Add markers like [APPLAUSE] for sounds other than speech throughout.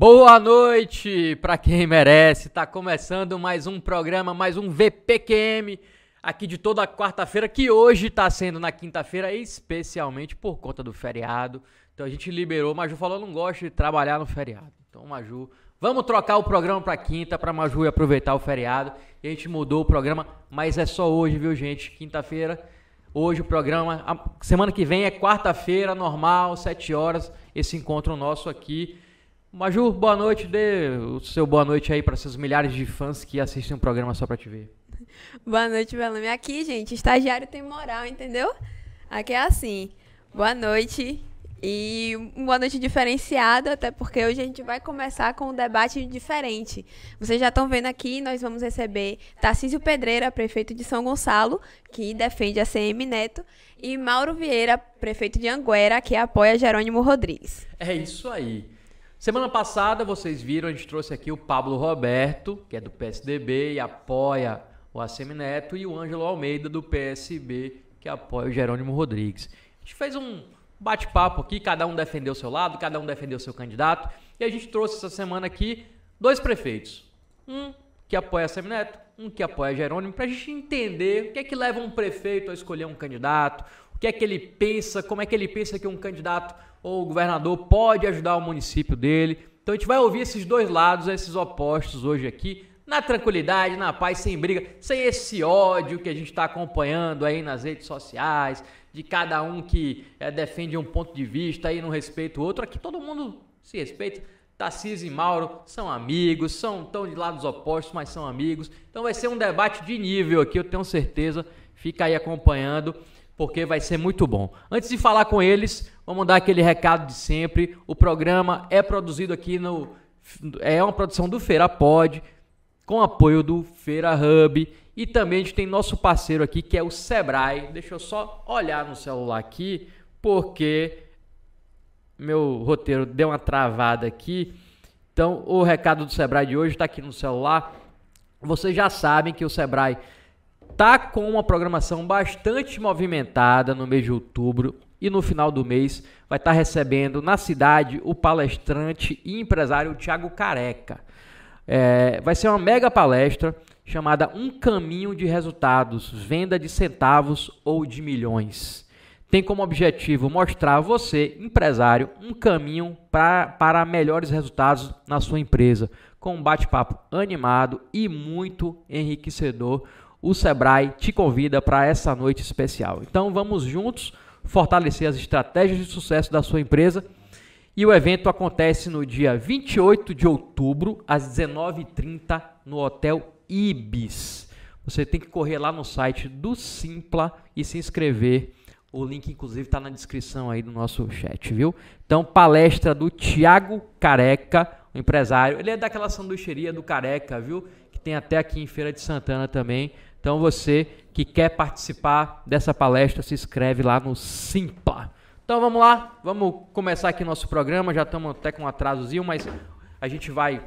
Boa noite para quem merece. Tá começando mais um programa, mais um VPQM aqui de toda quarta-feira, que hoje está sendo na quinta-feira, especialmente por conta do feriado. Então a gente liberou. Maju falou não gosta de trabalhar no feriado. Então, Maju, vamos trocar o programa para quinta para Maju aproveitar o feriado. E a gente mudou o programa, mas é só hoje, viu, gente? Quinta-feira. Hoje o programa, semana que vem é quarta-feira, normal, sete horas, esse encontro nosso aqui. Maju, boa noite. Dê o seu boa noite aí para esses milhares de fãs que assistem o programa só para te ver. [LAUGHS] Boa noite, Belame. Aqui, gente, estagiário tem moral, entendeu? Aqui é assim. Boa noite. E uma boa noite diferenciada, até porque hoje a gente vai começar com um debate diferente. Vocês já estão vendo aqui, nós vamos receber Tarcísio Pedreira, prefeito de São Gonçalo, que defende a CM Neto, e Mauro Vieira, prefeito de Anguera, que apoia Jerônimo Rodrigues. É isso aí. Semana passada, vocês viram, a gente trouxe aqui o Pablo Roberto, que é do PSDB e apoia o ACM Neto, e o Ângelo Almeida, do PSB, que apoia o Jerônimo Rodrigues. A gente fez um bate-papo aqui, cada um defendeu o seu lado, cada um defendeu o seu candidato, e a gente trouxe essa semana aqui dois prefeitos. Um que apoia a Neto, um que apoia Jerônimo, para a gente entender o que é que leva um prefeito a escolher um candidato, o que é que ele pensa, como é que ele pensa que um candidato ou o governador pode ajudar o município dele. Então a gente vai ouvir esses dois lados, esses opostos hoje aqui, na tranquilidade, na paz, sem briga, sem esse ódio que a gente está acompanhando aí nas redes sociais, de cada um que é, defende um ponto de vista aí não respeita o outro. Aqui todo mundo se respeita. Tarcísio e Mauro são amigos, são tão de lados opostos, mas são amigos. Então vai ser um debate de nível aqui, eu tenho certeza. Fica aí acompanhando porque vai ser muito bom. Antes de falar com eles, vamos dar aquele recado de sempre. O programa é produzido aqui no é uma produção do Feira Pod, com apoio do Feira Hub e também a gente tem nosso parceiro aqui que é o Sebrae. Deixa eu só olhar no celular aqui, porque meu roteiro deu uma travada aqui. Então, o recado do Sebrae de hoje está aqui no celular. Vocês já sabem que o Sebrae tá com uma programação bastante movimentada no mês de outubro e no final do mês vai estar tá recebendo na cidade o palestrante e empresário Tiago Careca. É, vai ser uma mega palestra chamada Um Caminho de Resultados, Venda de Centavos ou de Milhões. Tem como objetivo mostrar a você, empresário, um caminho pra, para melhores resultados na sua empresa, com um bate-papo animado e muito enriquecedor o Sebrae te convida para essa noite especial. Então vamos juntos fortalecer as estratégias de sucesso da sua empresa. E o evento acontece no dia 28 de outubro, às 19h30, no Hotel Ibis. Você tem que correr lá no site do Simpla e se inscrever. O link, inclusive, está na descrição aí do nosso chat, viu? Então, palestra do Tiago Careca, o empresário. Ele é daquela sanduicheria do Careca, viu? Que tem até aqui em Feira de Santana também. Então você que quer participar dessa palestra, se inscreve lá no Simpla. Então vamos lá, vamos começar aqui nosso programa. Já estamos até com um atrasozinho, mas a gente vai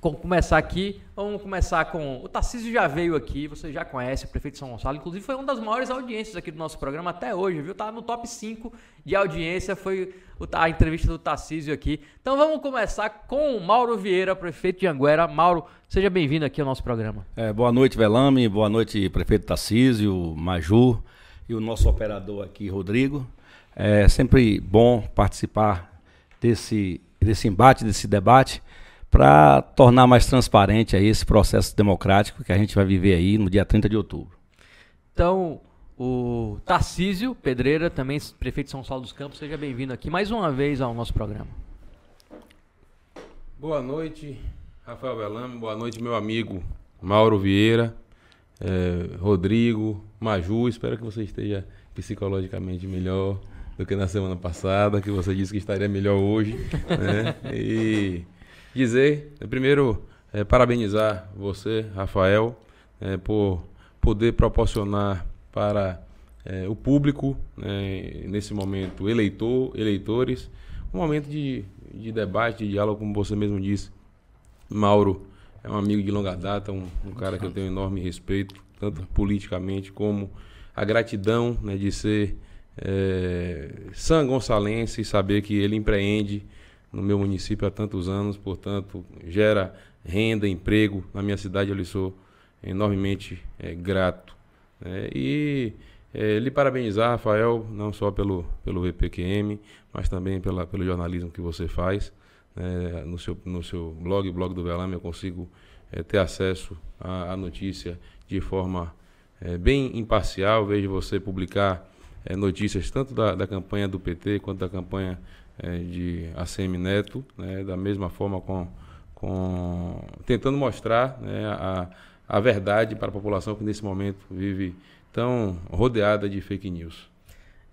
começar aqui. Vamos começar com. O Tarcísio já veio aqui, você já conhece, o prefeito de São Gonçalo. Inclusive, foi uma das maiores audiências aqui do nosso programa até hoje, viu? Tá no top 5 de audiência, foi a entrevista do Tarcísio aqui. Então vamos começar com o Mauro Vieira, prefeito de Anguera. Mauro, seja bem-vindo aqui ao nosso programa. É, boa noite, Velame. Boa noite, prefeito Tarcísio, Maju e o nosso operador aqui, Rodrigo. É sempre bom participar desse, desse embate, desse debate para tornar mais transparente aí esse processo democrático que a gente vai viver aí no dia 30 de outubro. Então, o Tarcísio Pedreira, também prefeito de São Paulo dos Campos, seja bem-vindo aqui mais uma vez ao nosso programa. Boa noite, Rafael Velame, boa noite, meu amigo Mauro Vieira, é, Rodrigo, Maju, espero que você esteja psicologicamente melhor do que na semana passada, que você disse que estaria melhor hoje, né? [LAUGHS] E dizer, primeiro, é, parabenizar você, Rafael, é, por poder proporcionar para é, o público, né, nesse momento, eleitor, eleitores, um momento de, de debate, de diálogo, como você mesmo disse. Mauro é um amigo de longa data, um, um cara que eu tenho enorme respeito, tanto politicamente como a gratidão né, de ser é, São Gonçalense e saber que ele empreende no meu município há tantos anos, portanto, gera renda, emprego. Na minha cidade eu lhe sou enormemente é, grato. Né? E é, lhe parabenizar, Rafael, não só pelo, pelo VPQM, mas também pela, pelo jornalismo que você faz. É, no, seu, no seu blog, blog do Velame, eu consigo é, ter acesso à, à, notícia de forma bem imparcial. Vejo você publicar notícias tanto da, da campanha do PT quanto da campanha é, de ACM Neto, né, da mesma forma com, com tentando mostrar né, a, a verdade para a população que nesse momento vive tão rodeada de fake news.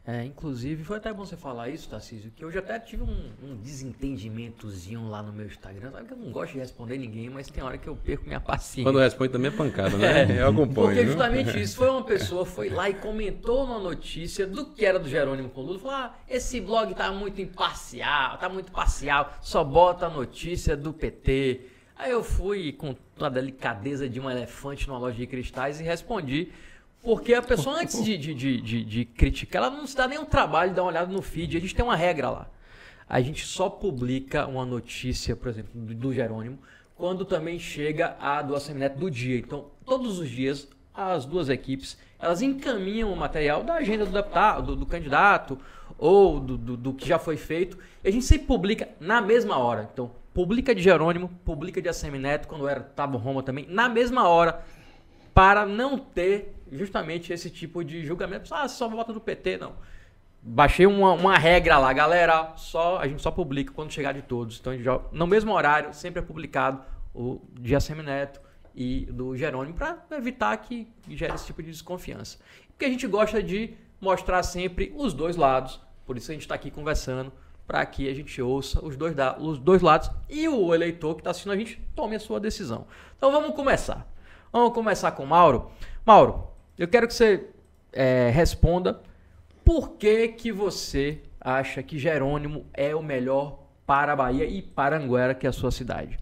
É, inclusive, foi até bom você falar isso, Tarcísio, que eu já até tive um, um, desentendimentozinho lá no meu Instagram. Sabe que eu não gosto de responder ninguém, mas tem hora que eu perco minha paciência. Quando responde também é pancada, né? [LAUGHS] É, eu acompanho. Porque justamente [LAUGHS] isso, foi uma pessoa, foi lá e comentou uma notícia do que era do Jerônimo Coludo, falou, ah, esse blog tá muito imparcial, tá muito parcial, só bota a notícia do PT. Aí eu fui com a delicadeza de um elefante numa loja de cristais e respondi porque a pessoa, antes de, de, de, de, criticar, ela não se dá nenhum trabalho de dar uma olhada no feed. A gente tem uma regra lá. A gente só publica uma notícia, por exemplo, do, do Jerônimo, quando também chega a do Assemineto do dia. Então, todos os dias, as duas equipes, elas encaminham o material da agenda do deputado, do, do candidato, ou do, do, do, que já foi feito. E a gente sempre publica na mesma hora. Então, publica de Jerônimo, publica de Assemineto, quando era Tabo Roma também, na mesma hora, para não ter justamente esse tipo de julgamento. Ah, só vota do PT, não. Baixei uma, uma regra lá, galera. Só a gente só publica quando chegar de todos. Então, já, no mesmo horário, sempre é publicado o de Neto e do Jerônimo para evitar que gere esse tipo de desconfiança. Porque a gente gosta de mostrar sempre os dois lados. Por isso a gente está aqui conversando para que a gente ouça os dois, os dois lados e o eleitor que está assistindo a gente tome a sua decisão. Então vamos começar. Vamos começar com o Mauro. Mauro, eu quero que você é, responda por que, que você acha que Jerônimo é o melhor para a Bahia e para Anguera, que é a sua cidade.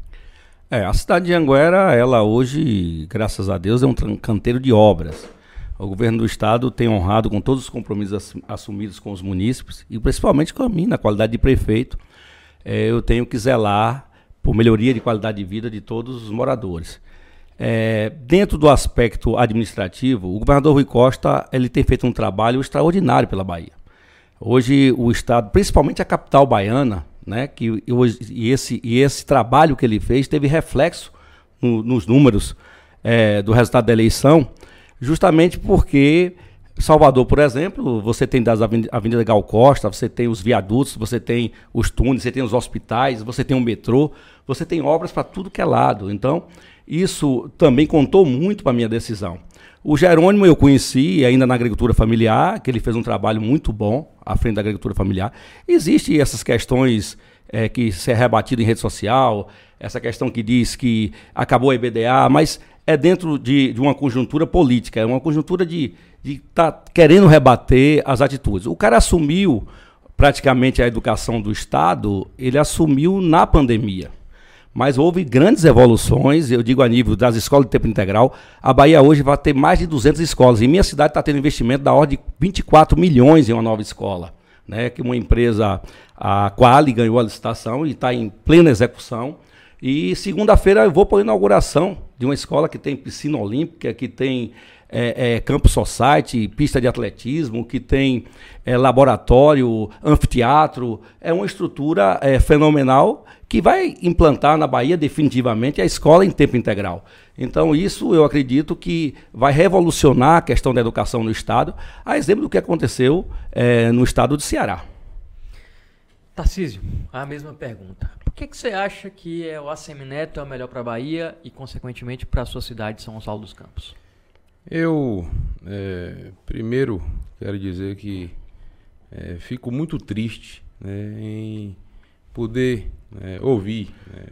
É, a cidade de Anguera, ela hoje, graças a Deus, é um canteiro de obras. O governo do estado tem honrado com todos os compromissos assumidos com os munícipes e principalmente com a mim, na qualidade de prefeito. É, eu tenho que zelar por melhoria de qualidade de vida de todos os moradores. É, dentro do aspecto administrativo, o governador Rui Costa ele tem feito um trabalho extraordinário pela Bahia. Hoje o estado, principalmente a capital baiana, né, que e, esse, e esse trabalho que ele fez teve reflexo no, nos números é, do resultado da eleição, justamente porque Salvador, por exemplo, você tem das Avenida Gal Costa, você tem os viadutos, você tem os túneis, você tem os hospitais, você tem o metrô, você tem obras para tudo que é lado. Então, isso também contou muito para a minha decisão. O Jerônimo eu conheci ainda na agricultura familiar, que ele fez um trabalho muito bom à frente da agricultura familiar. Existem essas questões é, que se é rebatido em rede social, essa questão que diz que acabou a EBDA, mas é dentro de, de uma conjuntura política, é uma conjuntura de estar tá querendo rebater as atitudes. O cara assumiu praticamente a educação do Estado, ele assumiu na pandemia. Mas houve grandes evoluções, eu digo a nível das escolas de tempo integral. A Bahia hoje vai ter mais de 200 escolas. E minha cidade está tendo investimento da ordem de 24 milhões em uma nova escola. Né, que uma empresa, a Quali, ganhou a licitação e está em plena execução. E segunda-feira eu vou para a inauguração de uma escola que tem piscina olímpica, que tem é, é, campo society, pista de atletismo, que tem é, laboratório, anfiteatro. É uma estrutura é, fenomenal que vai implantar na Bahia definitivamente a escola em tempo integral. Então, isso eu acredito que vai revolucionar a questão da educação no Estado, a exemplo do que aconteceu é, no estado de Ceará. Tarcísio, a mesma pergunta. Por que, que você acha que é o Assemineto é o melhor para a Bahia e, consequentemente, para a sua cidade de São Gonçalo dos Campos? Eu, é, primeiro, quero dizer que é, fico muito triste né, em poder né, ouvir. Né?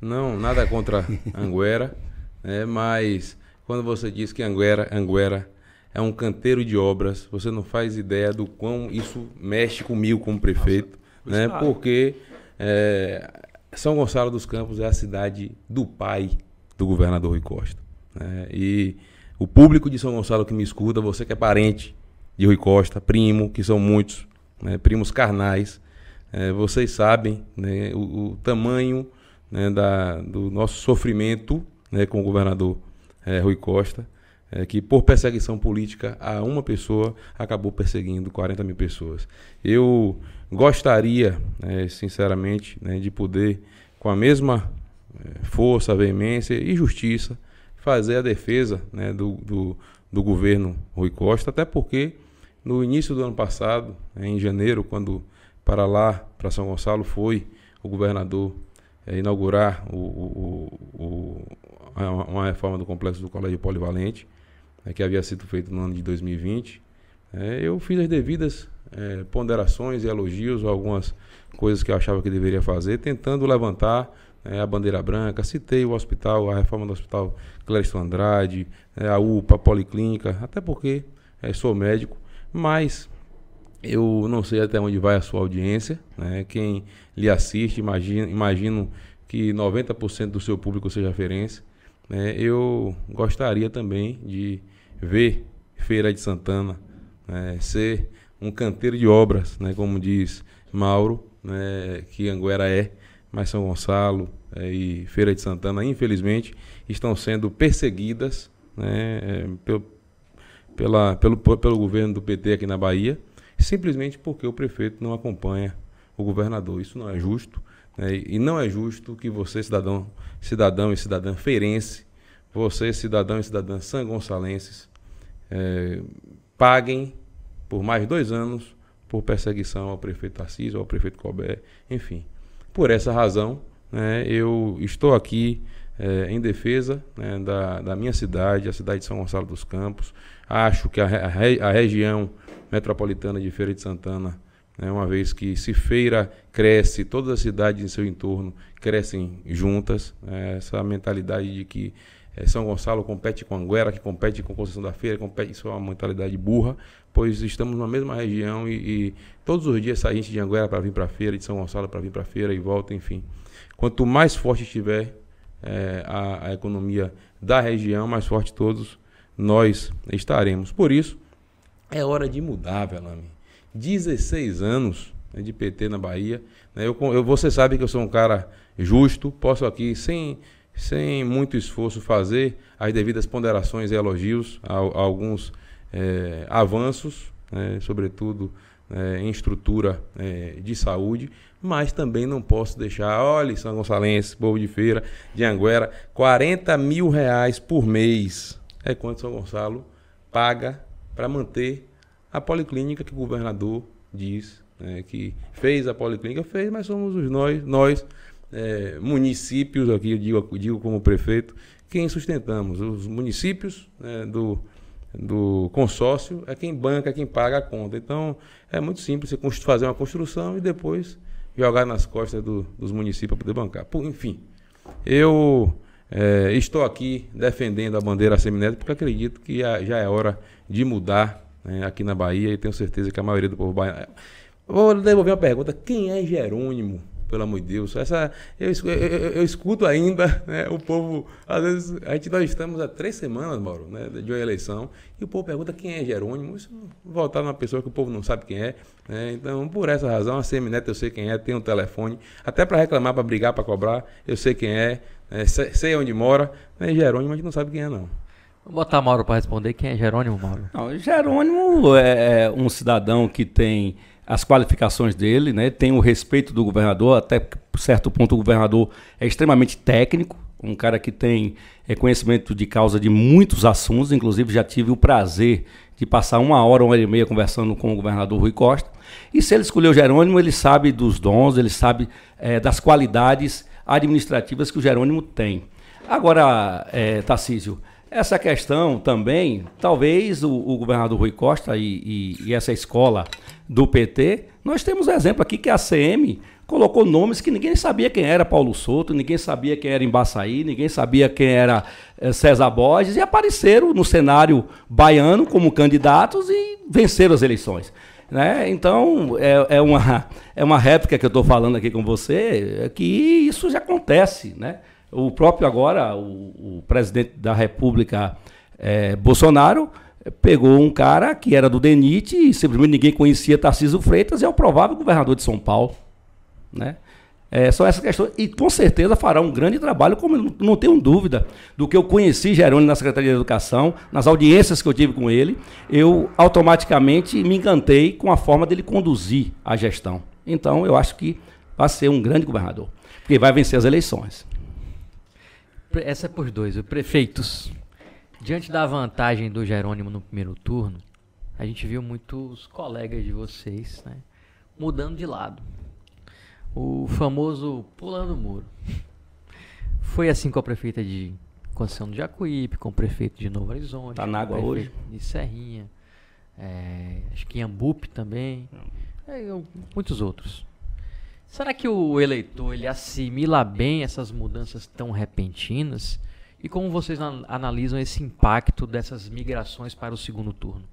Não, nada contra Anguera, né, mas quando você diz que Anguera, Anguera é um canteiro de obras, você não faz ideia do quão isso mexe comigo como prefeito, Nossa, né, porque é, São Gonçalo dos Campos é a cidade do pai do governador Rui Costa. E o público de São Gonçalo que me escuta, você que é parente de Rui Costa, primo, que são muitos, né, primos carnais, É, vocês sabem né, o, o tamanho né, da, do nosso sofrimento né, com o governador é, Rui Costa, é, que por perseguição política a uma pessoa acabou perseguindo 40 mil pessoas. Eu gostaria, né, sinceramente, né, de poder, com a mesma é, força, veemência e justiça, fazer a defesa né, do, do, do, governo Rui Costa, até porque no início do ano passado, né, em janeiro, quando para lá, para São Gonçalo, foi o governador é, inaugurar o, o, o, uma reforma do complexo do Colégio Polivalente, né, que havia sido feito no ano de 2020. É, eu fiz as devidas é, ponderações e elogios a algumas coisas que eu achava que deveria fazer, tentando levantar é, a bandeira branca. Citei o hospital, a reforma do hospital Clériston Andrade, é, a UPA, a Policlínica, até porque é, sou médico, mas eu não sei até onde vai a sua audiência. Né? Quem lhe assiste, imagino, imagino que 90% do seu público seja ferense. Né? Eu gostaria também de ver Feira de Santana né? ser um canteiro de obras, né? como diz Mauro, né? que Anguera é, mas São Gonçalo é, e Feira de Santana, infelizmente, estão sendo perseguidas né? É, pelo, pela, pelo, pelo governo do PT aqui na Bahia, simplesmente porque o prefeito não acompanha o governador. Isso não é justo. Né? E não é justo que você, cidadão, cidadão e cidadã feirense, você, cidadão e cidadã sangonçalenses, é, paguem por mais dois anos por perseguição ao prefeito Tarcísio, ao prefeito Colbert, enfim. Por essa razão, né, eu estou aqui é, em defesa né, da, da minha cidade, a cidade de São Gonçalo dos Campos. Acho que a, a, região metropolitana de Feira de Santana né, uma vez que se Feira cresce, todas as cidades em seu entorno crescem juntas, né, essa mentalidade de que São Gonçalo compete com Anguera, que compete com Conceição da Feira, compete, isso é uma mentalidade burra, pois estamos na mesma região e, e todos os dias sai gente de Anguera para vir para a feira, de São Gonçalo para vir para a feira e volta, enfim. Quanto mais forte estiver é, a, a economia da região, mais forte todos nós estaremos. Por isso, é hora de mudar, Velame 16 anos né, de PT na Bahia. Né, eu, eu, você sabe que eu sou um cara justo, posso aqui, sem, sem muito esforço, fazer as devidas ponderações e elogios a, a alguns é, avanços, né, sobretudo é, em estrutura é, de saúde, mas também não posso deixar, olha, São Gonçalense, povo de feira, de Anguera, 40 mil reais por mês é quanto São Gonçalo paga para manter a policlínica que o governador diz né, que fez a policlínica, fez, mas somos os nós, nós é, municípios, aqui eu digo, digo como prefeito, quem sustentamos. Os municípios né, do, do consórcio é quem banca, é quem paga a conta. Então é muito simples você fazer uma construção e depois jogar nas costas do, dos municípios para poder bancar. Por, enfim, eu é, estou aqui defendendo a bandeira seminética porque acredito que já é hora de mudar né, aqui na Bahia, e tenho certeza que a maioria do povo baiano. Vou devolver uma pergunta: quem é Jerônimo? Pelo amor de Deus, essa, eu, eu, eu escuto ainda [LAUGHS] né, o povo. Às vezes, a gente, nós estamos há três semanas, Mauro, né, de uma eleição, e o povo pergunta quem é Jerônimo. Isso voltar numa pessoa que o povo não sabe quem é. Né, então, por essa razão, a Semineto eu sei quem é, tem um telefone, até para reclamar, para brigar, para cobrar, eu sei quem é, né, sei, sei onde mora. Né, Jerônimo a gente não sabe quem é, não. Vou botar Mauro para responder. Quem é Jerônimo, Mauro? Não, Jerônimo é, é um cidadão que tem as qualificações dele, né? tem o respeito do governador, até certo ponto o governador é extremamente técnico, um cara que tem é, conhecimento de causa de muitos assuntos, inclusive já tive o prazer de passar uma hora, uma hora e meia conversando com o governador Rui Costa. E se ele escolheu Jerônimo, ele sabe dos dons, ele sabe é, das qualidades administrativas que o Jerônimo tem. Agora, é, Tarcísio, essa questão também, talvez o, o governador Rui Costa e, e, e, essa escola do PT, nós temos um exemplo aqui que a CM colocou nomes que ninguém sabia quem era Paulo Souto, ninguém sabia quem era Embaçaí, ninguém sabia quem era eh, César Borges e apareceram no cenário baiano como candidatos e venceram as eleições. Né? Então, é, é, uma, é uma réplica que eu estou falando aqui com você, é que isso já acontece, né? O próprio agora, o, o presidente da República, é, Bolsonaro, pegou um cara que era do DENIT e simplesmente ninguém conhecia Tarcísio Freitas e é o provável governador de São Paulo. né? É, são essas questões. E com certeza fará um grande trabalho, como não tenho dúvida do que eu conheci Jerônimo na Secretaria de Educação, nas audiências que eu tive com ele, eu automaticamente me encantei com a forma dele conduzir a gestão. Então, eu acho que vai ser um grande governador, porque vai vencer as eleições. Essa é por dois. Prefeitos, diante da vantagem do Jerônimo no primeiro turno, a gente viu muitos colegas de vocês né, mudando de lado o famoso pulando o muro. Foi assim com a prefeita de Conceição do Jacuípe, com o prefeito de Novo Horizonte. Tá na água hoje. De Serrinha. É, acho que em Ambupe também. É, muitos outros. Será que o eleitor ele assimila bem essas mudanças tão repentinas? E como vocês analisam esse impacto dessas migrações para o segundo turno?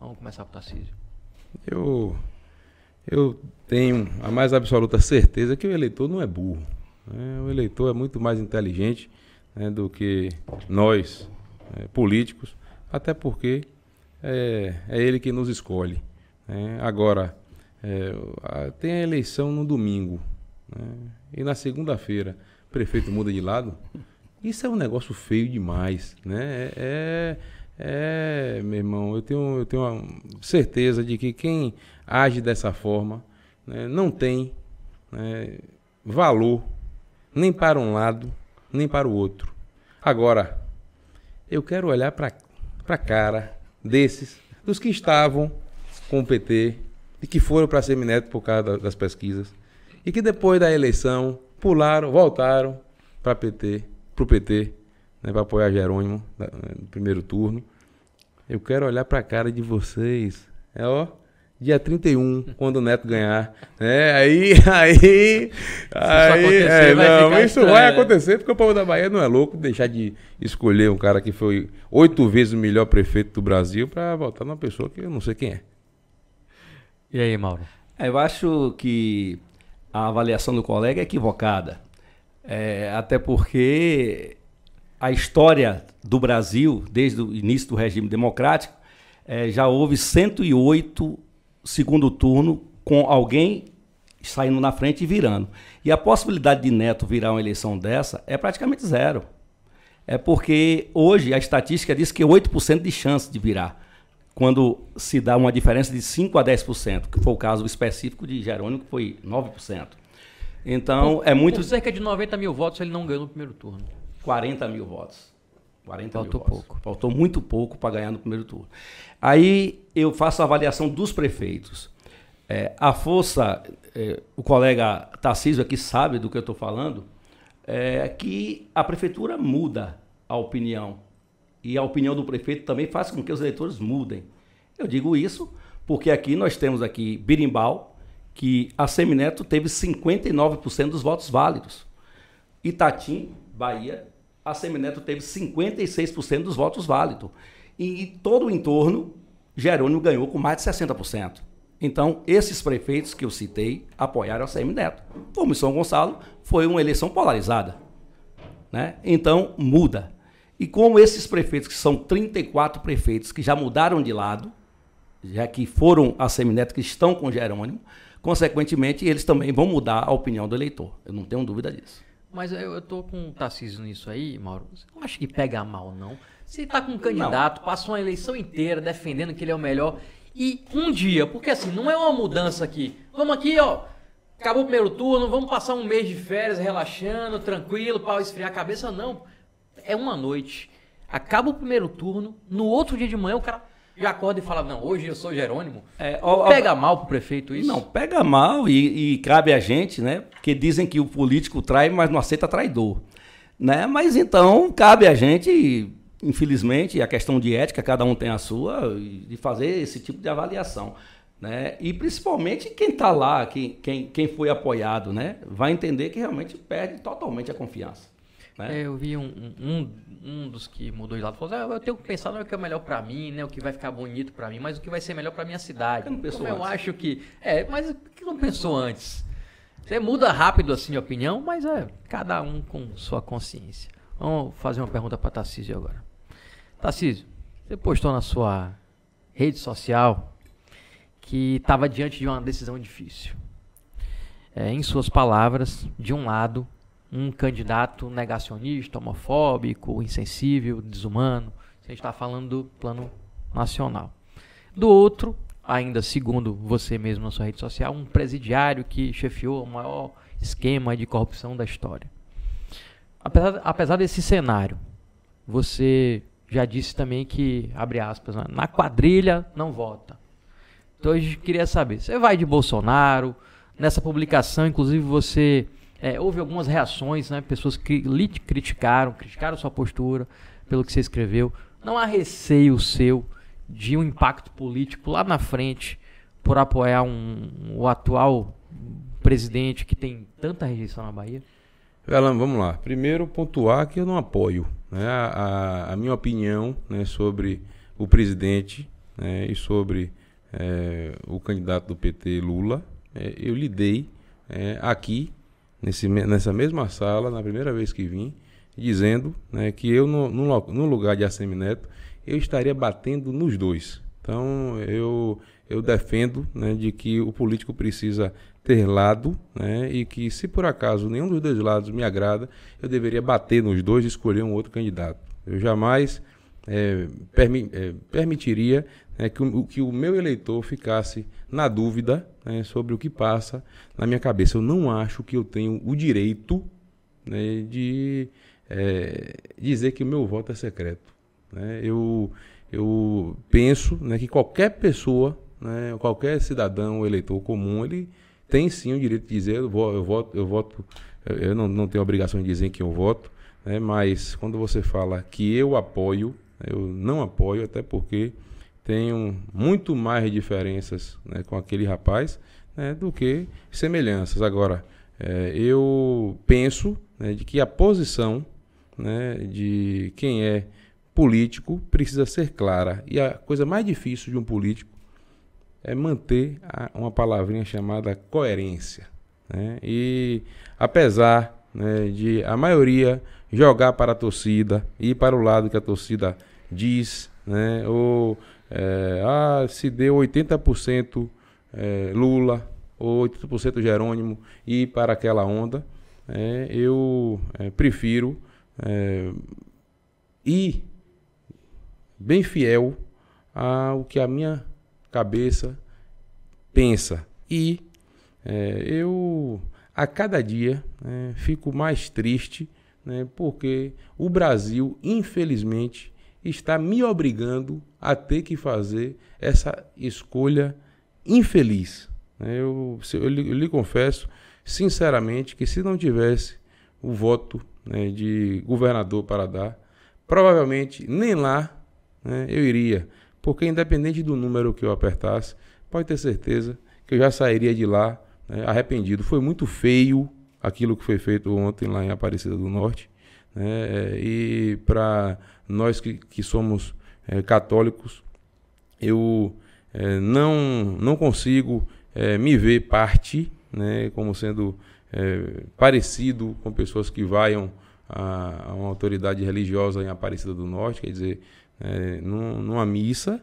Vamos começar por Tarcísio. Eu eu tenho a mais absoluta certeza que o eleitor não é burro. Né? O eleitor é muito mais inteligente né, do que nós, é, políticos, até porque é, é, ele que nos escolhe. Né? Agora, é, tem a eleição no domingo né? e na segunda-feira o prefeito muda de lado. Isso é um negócio feio demais. Né? É, é, meu irmão, eu tenho, eu tenho certeza de que quem age dessa forma né, não tem né, valor nem para um lado, nem para o outro. Agora, eu quero olhar para a cara desses, dos que estavam com o PT e que foram para a Semineto por causa das pesquisas e que depois da eleição pularam, voltaram para PT, para o PT né, para apoiar Jerônimo no primeiro turno. Eu quero olhar para a cara de vocês. É ó, dia 31, quando o Neto ganhar. É, aí, [LAUGHS] aí, aí, é, não, isso vai acontecer porque o povo da Bahia não é louco deixar de escolher um cara que foi oito vezes o melhor prefeito do Brasil para votar numa pessoa que eu não sei quem é. E aí, Mauro? É, eu acho que a avaliação do colega é equivocada. É, até porque a história do Brasil, desde o início do regime democrático, é, já houve 108 segundo turno com alguém saindo na frente e virando. E a possibilidade de Neto virar uma eleição dessa é praticamente zero. É porque hoje a estatística diz que é 8% de chance de virar, quando se dá uma diferença de 5% a 10%, que foi o caso específico de Jerônimo, que foi 9%. Então, por, é muito. Por cerca de 90 mil votos ele não ganhou no primeiro turno. 40 mil votos. 40 Faltou mil pouco. Faltou muito pouco para ganhar no primeiro turno. Aí eu faço a avaliação dos prefeitos. É, a força, é, o colega Tarcísio aqui sabe do que eu estou falando, é que a prefeitura muda a opinião. E a opinião do prefeito também faz com que os eleitores mudem. Eu digo isso porque aqui nós temos aqui Birimbau, que a Semineto teve 59% dos votos válidos. Itatim, Bahia, a Semineto teve 56% dos votos válidos. E todo o entorno, Jerônimo ganhou com mais de 60%. Então, esses prefeitos que eu citei apoiaram a Semineto. Como São Gonçalo, foi uma eleição polarizada. Né? Então, muda. E como esses prefeitos, que são 34 prefeitos que já mudaram de lado, já que foram a Semineto, que estão com Jerônimo, consequentemente, eles também vão mudar a opinião do eleitor. Eu não tenho dúvida disso. Mas eu, eu tô com o Tarcísio nisso aí, Mauro. Você não acha que pega mal, não? Você tá com um candidato, não. passou uma eleição inteira defendendo que ele é o melhor. E um dia, porque assim, não é uma mudança aqui. Vamos aqui, ó. Acabou o primeiro turno, vamos passar um mês de férias relaxando, tranquilo, para esfriar a cabeça. Não. É uma noite. Acaba o primeiro turno, no outro dia de manhã o cara já acorda e fala, não, hoje eu sou Jerônimo. É, ó, pega ó, mal pro prefeito isso? Não, pega mal e, e, cabe a gente, né? Porque dizem que o político trai, mas não aceita traidor. Né? Mas então cabe a gente, infelizmente, a questão de ética, cada um tem a sua, de fazer esse tipo de avaliação. Né? E principalmente quem está lá, quem, quem, quem foi apoiado, né? vai entender que realmente perde totalmente a confiança. Né? É, eu vi um, um, um, dos que mudou de lado falou assim, ah, eu tenho que pensar no que é melhor para mim, né? O que vai ficar bonito para mim, mas o que vai ser melhor para minha cidade. Eu, Como eu acho que é, mas o que não pensou antes? Você muda rápido assim de opinião, mas é cada um com sua consciência. Vamos fazer uma pergunta para Tarcísio agora. Tarcísio, você postou na sua rede social que estava diante de uma decisão difícil. é, em suas palavras, de um lado, um candidato negacionista, homofóbico, insensível, desumano. A gente está falando do plano nacional. Do outro, ainda segundo você mesmo na sua rede social, um presidiário que chefiou o maior esquema de corrupção da história. Apesar, apesar desse cenário, você já disse também que, abre aspas, na quadrilha não vota. Então eu queria saber, você vai de Bolsonaro? Nessa publicação, inclusive, você é, houve algumas reações, né? Pessoas que lhe criticaram, criticaram sua postura pelo que você escreveu. Não há receio seu de um impacto político lá na frente por apoiar um, o atual presidente que tem tanta rejeição na Bahia? Velan, vamos lá. Primeiro, pontuar que eu não apoio né, a, a, minha opinião né, sobre o presidente né, e sobre é, o candidato do PT, Lula. É, eu lidei é, aqui, nesse, nessa mesma sala, na primeira vez que vim, dizendo né, que eu, no, no, no lugar de Assemineto, eu estaria batendo nos dois. Então, eu, eu defendo né, de que o político precisa ter lado, né, e que se por acaso nenhum dos dois lados me agrada, eu deveria bater nos dois e escolher um outro candidato. Eu jamais é, permi é, permitiria né, que, o, que o meu eleitor ficasse na dúvida né, sobre o que passa na minha cabeça. Eu não acho que eu tenho o direito né, de é, dizer que o meu voto é secreto. Né? Eu, eu penso né, que qualquer pessoa, né, qualquer cidadão, eleitor comum, ele tem sim o direito de dizer eu voto, eu voto, eu, não, não tenho obrigação de dizer que eu voto, né, mas quando você fala que eu apoio, eu não apoio, até porque tenho muito mais diferenças né, com aquele rapaz né, do que semelhanças. Agora, é, eu penso né, de que a posição né, de quem é político precisa ser clara. E a coisa mais difícil de um político é manter a, uma palavrinha chamada coerência. Né? E apesar né, de a maioria jogar para a torcida, ir para o lado que a torcida diz, né, ou é, ah, se deu 80% é, Lula ou 80% Jerônimo e para aquela onda, é, eu prefiro é, ir bem fiel ao que a minha cabeça pensa. E é, eu, a cada dia, né, fico mais triste, né, porque o Brasil, infelizmente, está me obrigando a ter que fazer essa escolha infeliz. Né. Eu, eu, lhe, eu lhe confesso, sinceramente, que se não tivesse o voto né, de governador para dar, provavelmente nem lá né, eu iria, porque independente do número que eu apertasse, pode ter certeza que eu já sairia de lá né, arrependido. Foi muito feio aquilo que foi feito ontem lá em Aparecida do Norte. Né, e para nós que, que somos é, católicos, eu é, não, não consigo é, me ver parte, né, como sendo parecido com pessoas que vaiam a, a uma autoridade religiosa em Aparecida do Norte, quer dizer, é, numa missa,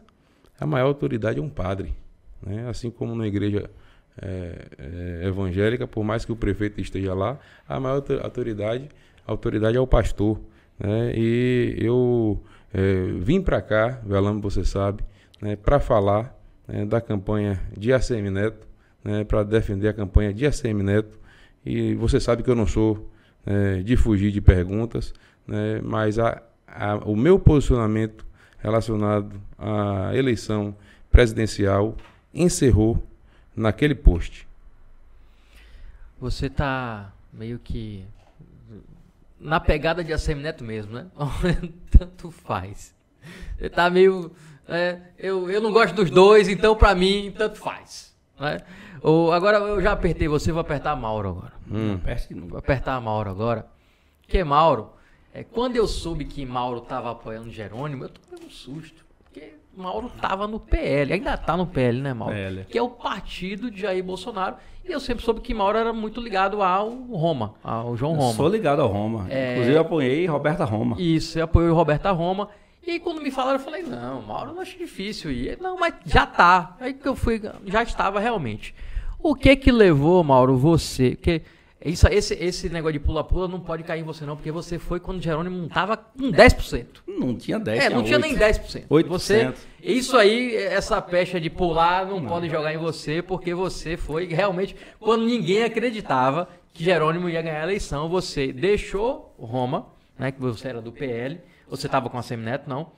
a maior autoridade é um padre. Né? Assim como na igreja evangélica, por mais que o prefeito esteja lá, a maior autoridade, autoridade é o pastor. Né? E eu é, vim para cá, Velamo, você sabe, né, para falar né, da campanha de ACM Neto, né, para defender a campanha de ACM Neto. E você sabe que eu não sou né, de fugir de perguntas, né, mas a, a, o meu posicionamento relacionado à eleição presidencial encerrou naquele post. Você está meio que na pegada de Assemineto mesmo, né? [LAUGHS] Tanto faz. Você está meio. É, eu, eu não gosto dos dois, então para mim, tanto faz. Né? Ou, agora eu já apertei você, vou apertar a Mauro agora. Hum. Vou apertar a Mauro agora. Que Mauro, é, quando eu soube que Mauro estava apoiando Jerônimo, eu tomei um susto. Porque Mauro estava no PL, ainda está no PL, né, Mauro? PL. Que é o partido de Jair Bolsonaro. E eu sempre soube que Mauro era muito ligado ao Roma, ao João Roma. Eu sou ligado ao Roma. É... Inclusive, eu apoiei Roberta Roma. Isso, eu apoiei Roberta Roma. E aí, quando me falaram, eu falei, não, Mauro, não acho difícil ir. Não, mas já tá. Aí que eu fui, já estava realmente. O que que levou, Mauro, você? Que isso, esse, esse negócio de pula-pula não pode cair em você, não, porque você foi quando o Jerônimo não tava com 10%. Não tinha 10%. É, não tinha nem 10%. 8%. Você, isso aí, essa pecha de pular, não, não pode jogar em você, porque você foi realmente, quando ninguém acreditava que Jerônimo ia ganhar a eleição, você deixou Roma, né, que você era do PL, você estava com a Semineto, não.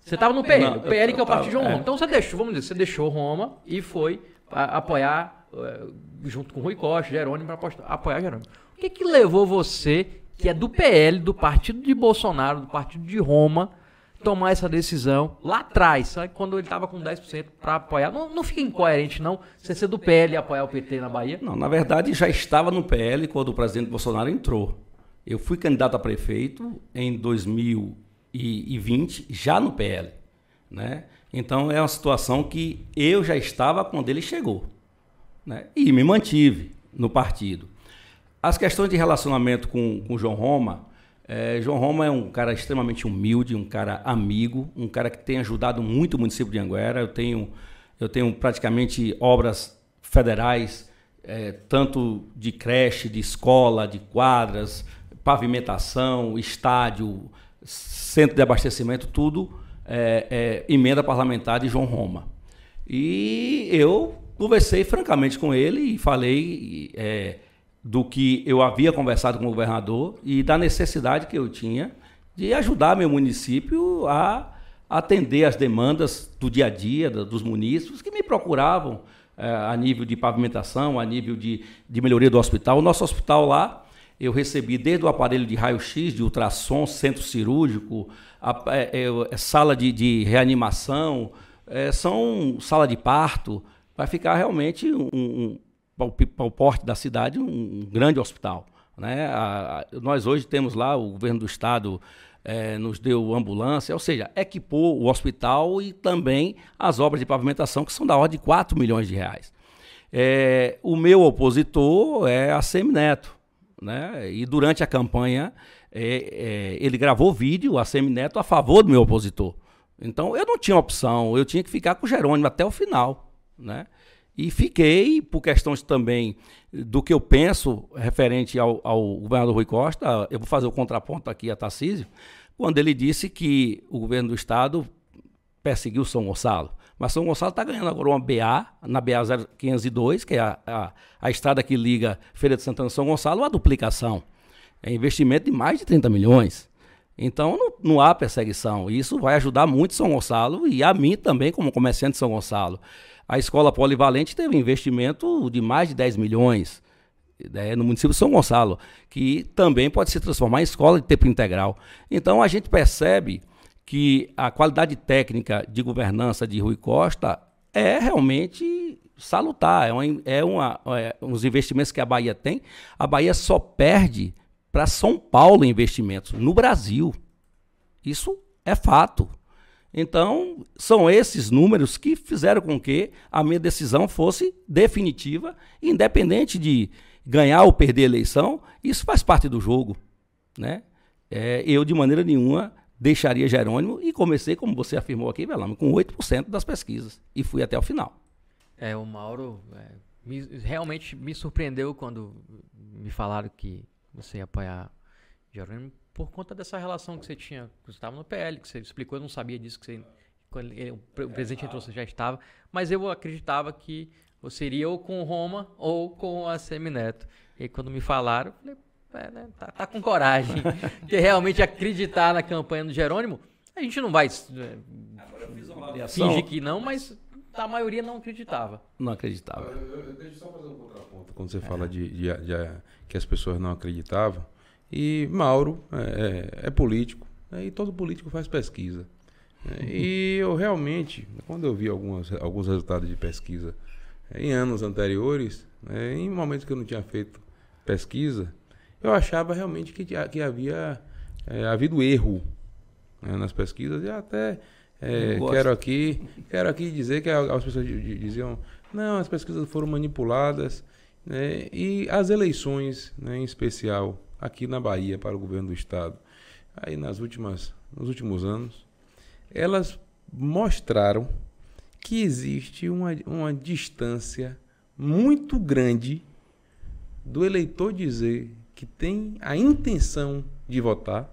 Você estava no PL, não, o PL que é o partido de João é. Roma. Então você deixou, vamos dizer, você deixou Roma e foi apoiar junto com Rui Costa, Jerônimo, para apoiar Jerônimo. O que, que levou você, que é do PL, do partido de Bolsonaro, do partido de Roma, tomar essa decisão lá atrás, sabe? quando ele estava com 10% para apoiar? Não, não fica incoerente, não, você ser do PL apoiar o PT na Bahia? Não, na verdade já estava no PL quando o presidente Bolsonaro entrou. Eu fui candidato a prefeito em 2000 e, 20 já no PL. Né? Então é uma situação que eu já estava quando ele chegou. Né? E me mantive no partido. As questões de relacionamento com, com João Roma, é, João Roma é um cara extremamente humilde, um cara amigo, um cara que tem ajudado muito o município de Anguera. Eu tenho, eu tenho praticamente obras federais, é, tanto de creche, de escola, de quadras, pavimentação, estádio, centro de abastecimento, tudo é, é, emenda parlamentar de João Roma. E eu conversei francamente com ele e falei é, do que eu havia conversado com o governador e da necessidade que eu tinha de ajudar meu município a atender as demandas do dia a dia dos munícipes que me procuravam é, a nível de pavimentação, a nível de, de melhoria do hospital. O nosso hospital lá eu recebi desde o aparelho de raio-x, de ultrassom, centro cirúrgico, a, é, é, é, sala de, de reanimação, é, são sala de parto. Vai ficar realmente, um, um, para o porte da cidade, um, grande hospital. Né? A, a, nós hoje temos lá, o governo do estado é, nos deu ambulância, ou seja, equipou o hospital e também as obras de pavimentação, que são da ordem de 4 milhões de reais. É, o meu opositor é a Semineto né? E durante a campanha é, ele gravou vídeo, a Semineto, a favor do meu opositor. Então eu não tinha opção, eu tinha que ficar com o Jerônimo até o final, né? E fiquei, por questões também do que eu penso referente ao, ao governador Rui Costa, eu vou fazer o contraponto aqui a Tarcísio, quando ele disse que o governo do estado perseguiu São Gonçalo. Mas São Gonçalo está ganhando agora uma BA, na BA 0502, que é a, a, a, estrada que liga Feira de Santana e São Gonçalo, a duplicação. É investimento de mais de 30 milhões. Então não, não há perseguição. Isso vai ajudar muito São Gonçalo e a mim também, como comerciante de São Gonçalo. A escola polivalente teve investimento de mais de 10 milhões né, no município de São Gonçalo, que também pode se transformar em escola de tempo integral. Então a gente percebe que a qualidade técnica de governança de Rui Costa é realmente salutar. É, uma, é, uma, é uns investimentos que a Bahia tem. A Bahia só perde para São Paulo investimentos no Brasil. Isso é fato. Então, são esses números que fizeram com que a minha decisão fosse definitiva, independente de ganhar ou perder a eleição, isso faz parte do jogo. Né? É, eu, de maneira nenhuma, deixaria Jerônimo e comecei, como você afirmou aqui, Velame, com 8% das pesquisas e fui até o final. É, o Mauro é, me, realmente me surpreendeu quando me falaram que você ia apoiar Jerônimo por conta dessa relação que você tinha, que você estava no PL, que você explicou, eu não sabia disso, que você, quando ele, o presidente entrou, você já estava, mas eu acreditava que você iria ou com o Roma ou com a Semineto. E quando me falaram, eu falei, é, né, tá, tá, com coragem [LAUGHS] de realmente acreditar na campanha do Jerônimo, a gente não vai é, fingir que não, mas a maioria não acreditava. Não acreditava. Eu, eu, deixa eu só fazer um contraponto quando você é. fala de, de, de, de, que as pessoas não acreditavam. E Mauro é, é, é político, né, e todo político faz pesquisa. Né. E [LAUGHS] eu realmente, quando eu vi algumas, alguns resultados de pesquisa é, em anos anteriores, né, em momentos que eu não tinha feito pesquisa, eu achava realmente que, que havia é, havido erro né, nas pesquisas e até é, quero aqui quero aqui dizer que as pessoas diziam não as pesquisas foram manipuladas né, e as eleições né, em especial aqui na Bahia para o governo do estado aí nas últimas nos últimos anos elas mostraram que existe uma, uma distância muito grande do eleitor dizer que tem a intenção de votar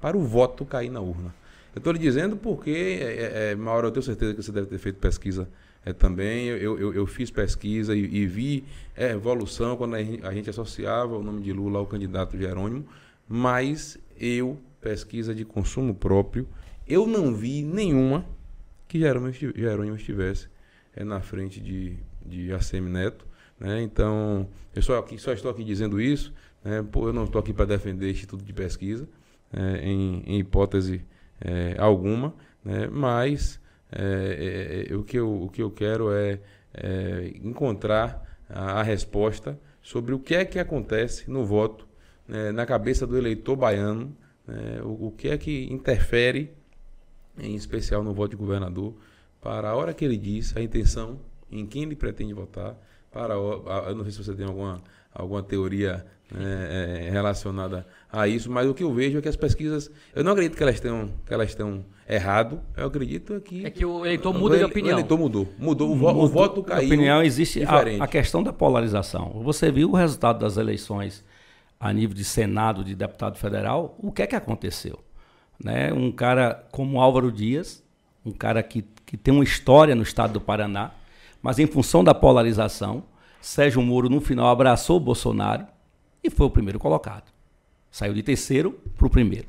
para o voto cair na urna. Eu estou lhe dizendo porque, é, é, Mauro, eu tenho certeza que você deve ter feito pesquisa é, também. Eu, eu, eu, fiz pesquisa e, e vi é, evolução quando a gente, a gente associava o nome de Lula ao candidato Jerônimo, mas eu, pesquisa de consumo próprio, eu não vi nenhuma que Jerônimo estivesse é, na frente de, de ACM Neto. Né? Então, eu só, aqui, só estou aqui dizendo isso, né? Pô, eu não estou aqui para defender Instituto de Pesquisa, é, em, em, hipótese é, alguma, né? mas é, é, é, o, que eu, o que eu quero é, encontrar a, a, resposta sobre o que é que acontece no voto, né? na cabeça do eleitor baiano, né? o, o que é que interfere, em especial no voto de governador, para a hora que ele diz a intenção em quem ele pretende votar, para a, eu não sei se você tem alguma, alguma teoria né, é, relacionada a isso, mas o que eu vejo é que as pesquisas, eu não acredito que elas tenham, que elas tenham errado, eu acredito que... É que o eleitor muda de opinião. O eleitor mudou, mudou, o, vo, o voto caiu. A opinião existe, a, a, questão da polarização. Você viu o resultado das eleições a nível de Senado, de deputado federal, o que é que aconteceu? Né? Um cara como Álvaro Dias, um cara que, que tem uma história no estado do Paraná, mas em função da polarização, Sérgio Moro, no final, abraçou o Bolsonaro e foi o primeiro colocado. Saiu de terceiro para o primeiro.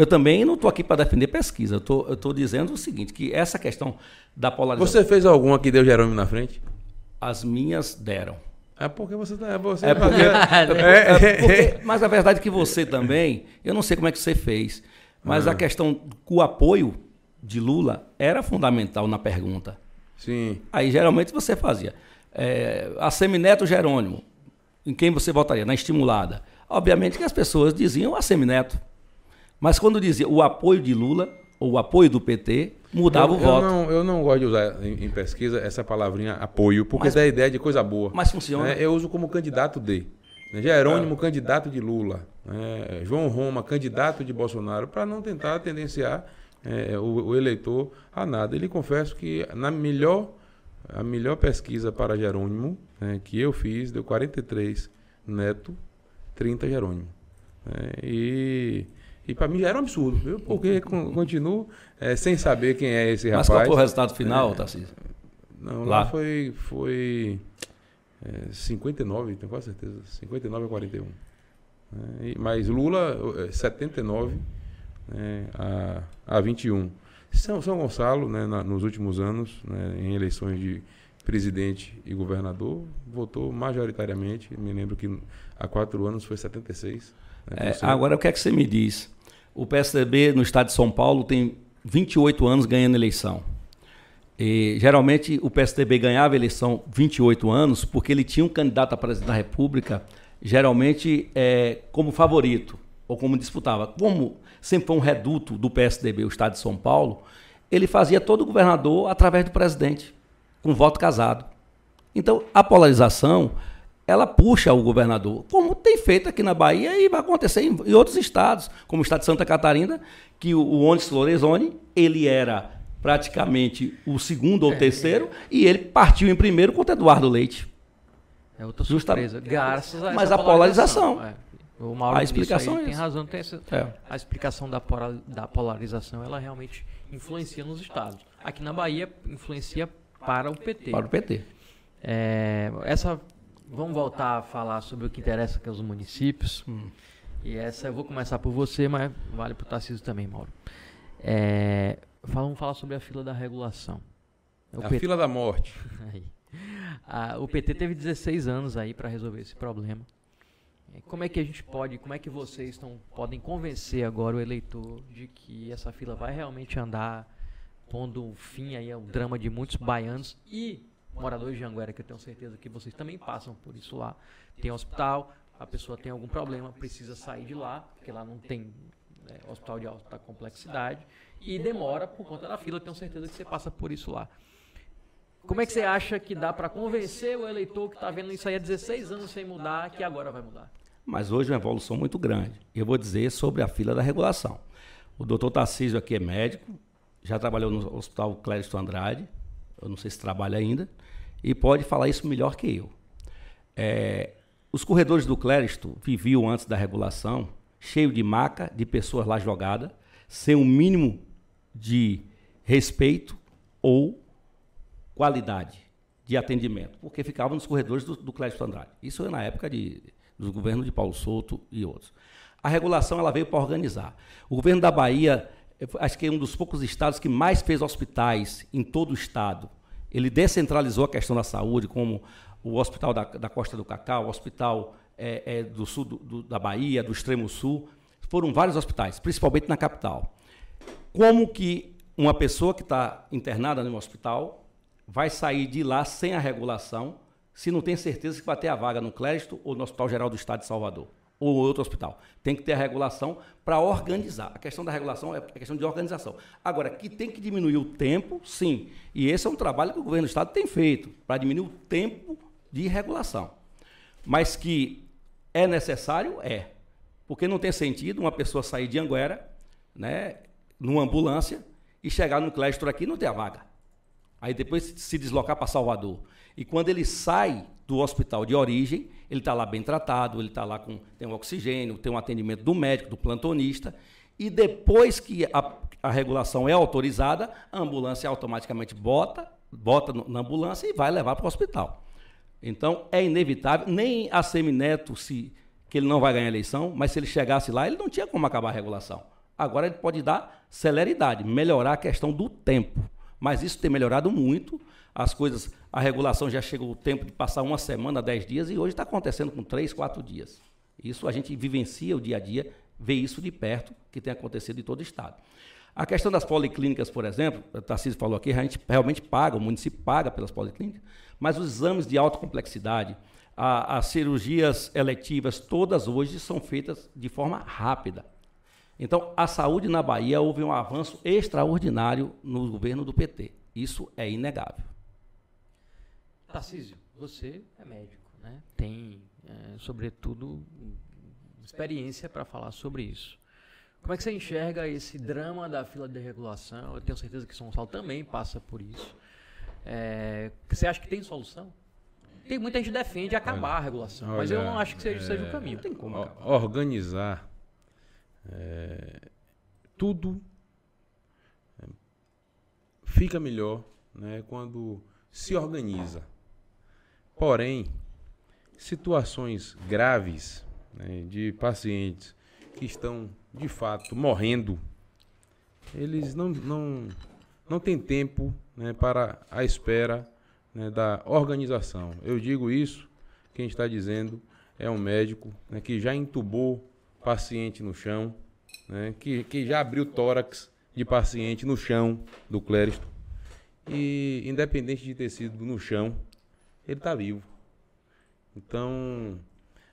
Eu também não estou aqui para defender pesquisa, eu estou dizendo o seguinte, que essa questão da polarização... Você fez alguma que deu Jerônimo na frente? As minhas deram. É porque você tá. Você [LAUGHS] é porque, é, é porque, mas a verdade é que você também, eu não sei como é que você fez, mas a questão o apoio de Lula era fundamental na pergunta. Sim. Aí geralmente você fazia. É, a Semineto Jerônimo, em quem você votaria? Na estimulada. Obviamente que as pessoas diziam a Semineto. Mas quando dizia o apoio de Lula, ou o apoio do PT, mudava eu, o voto. Eu não, eu não gosto de usar em, em pesquisa essa palavrinha apoio, porque mas, dá a ideia de coisa boa. Mas funciona. Né? Eu uso como candidato de. Né? Jerônimo, é. candidato de Lula. Né? João Roma, candidato de Bolsonaro, para não tentar tendenciar é, o, o, eleitor a nada. Ele confesso que na melhor, a melhor pesquisa para Jerônimo né, que eu fiz deu 43 Neto, 30 Jerônimo. É, e e para mim já era um absurdo, viu? porque continuo é, sem saber quem é esse rapaz. Mas qual foi o resultado final, é, Tarcísio? Não, lá, lá foi, foi é, 59, tenho quase certeza. 59 a 41. É, mas Lula, 79 é, né, a, a 21. São, São Gonçalo, né, na, nos últimos anos, né, em eleições de presidente e governador, votou majoritariamente. Me lembro que há quatro anos foi 76. Né, é, agora, o que é que você me diz? O PSDB no estado de São Paulo tem 28 anos ganhando eleição. E, geralmente o PSDB ganhava eleição 28 anos porque ele tinha um candidato a presidente da República, geralmente é, como favorito ou como disputava. Como sempre foi um reduto do PSDB, o estado de São Paulo, ele fazia todo o governador através do presidente, com voto casado. Então a polarização ela puxa o governador, como tem feito aqui na Bahia e vai acontecer em, em outros estados, como o estado de Santa Catarina, que o, o Onix Lorenzoni, ele era praticamente o segundo ou é, terceiro, é. e ele partiu em primeiro contra Eduardo Leite. É outra surpresa, Justa... graças a Mas a polarização. polarização. É. O Mauro a explicação aí, é tem razão, tem essa, é. a explicação da, da polarização, ela realmente influencia nos estados. Aqui na Bahia influencia para o PT. Para o PT. É, essa Vamos voltar a falar sobre o que interessa, que é os municípios. Hum. E essa eu vou começar por você, mas vale para o Tarcísio também, Mauro. É, vamos falar sobre a fila da regulação. O a PT... fila da morte. [LAUGHS] ah, o PT teve 16 anos aí para resolver esse problema. Como é que a gente pode, como é que vocês estão, podem convencer agora o eleitor de que essa fila vai realmente andar, pondo um fim aí ao drama de muitos baianos e moradores de Anguera, que eu tenho certeza que vocês também passam por isso lá. Tem hospital, a pessoa tem algum problema, precisa sair de lá, porque lá não tem né, hospital de alta complexidade, e demora por conta da fila, tenho certeza que você passa por isso lá. Como é que você acha que dá para convencer o eleitor que está vendo isso aí há 16 anos sem mudar, que agora vai mudar? Mas hoje é uma evolução muito grande. Eu vou dizer sobre a fila da regulação. O doutor Tarcísio aqui é médico, já trabalhou no Hospital Clériston Andrade, eu não sei se trabalha ainda, e pode falar isso melhor que eu. É, os corredores do Cléristo viviam antes da regulação cheio de maca, de pessoas lá jogadas, sem um mínimo de respeito ou qualidade de atendimento, porque ficavam nos corredores do, do Cléristo Andrade. Isso na época de, do governo de Paulo Souto e outros. A regulação ela veio para organizar. O governo da Bahia, acho que é um dos poucos estados que mais fez hospitais em todo o estado. Ele descentralizou a questão da saúde, como o Hospital da, da Costa do Cacau, o Hospital é, é, do sul do, do, da Bahia, do extremo sul. Foram vários hospitais, principalmente na capital. Como que uma pessoa que está internada no hospital vai sair de lá sem a regulação se não tem certeza que vai ter a vaga no Clérito ou no Hospital Geral do Estado de Salvador? Ou outro hospital. Tem que ter a regulação para organizar. A questão da regulação é a questão de organização. Agora, que tem que diminuir o tempo, sim. E esse é um trabalho que o governo do Estado tem feito, para diminuir o tempo de regulação. Mas que é necessário? É. Porque não tem sentido uma pessoa sair de Anguera, né, numa ambulância, e chegar no Cléstro aqui e não ter a vaga. Aí depois se deslocar para Salvador. E quando ele sai do hospital de origem, ele está lá bem tratado, ele está lá com tem um oxigênio, tem um atendimento do médico, do plantonista, e depois que a, a regulação é autorizada, a ambulância automaticamente bota, bota na ambulância e vai levar para o hospital. Então é inevitável, nem a Semineto se que ele não vai ganhar a eleição, mas se ele chegasse lá, ele não tinha como acabar a regulação. Agora ele pode dar celeridade, melhorar a questão do tempo. Mas isso tem melhorado muito. As coisas, a regulação já chegou o tempo de passar uma semana, dez dias, e hoje está acontecendo com três, quatro dias. Isso a gente vivencia o dia a dia, vê isso de perto, que tem acontecido em todo o estado. A questão das policlínicas, por exemplo, o Tarcísio falou aqui, a gente realmente paga, o município paga pelas policlínicas, mas os exames de alta complexidade, a, as cirurgias eletivas, todas hoje são feitas de forma rápida. Então, a saúde na Bahia houve um avanço extraordinário no governo do PT. Isso é inegável. Tarcísio, você é médico, né? tem, é, sobretudo, experiência para falar sobre isso. Como é que você enxerga esse drama da fila de regulação? Eu tenho certeza que São Paulo também passa por isso. É, você acha que tem solução? Tem muita gente que defende acabar a regulação, olha, mas eu não acho que seja, é, seja o é, caminho. Não tem como acabar. Organizar é, tudo é, fica melhor né, quando se organiza. Porém, situações graves né, de pacientes que estão de fato morrendo, eles não, não, não têm tempo né, para a espera né, da organização. Eu digo isso, quem está dizendo é um médico né, que já entubou paciente no chão, né, que, que já abriu tórax de paciente no chão do cléristo. E independente de ter sido no chão, ele está vivo. Então,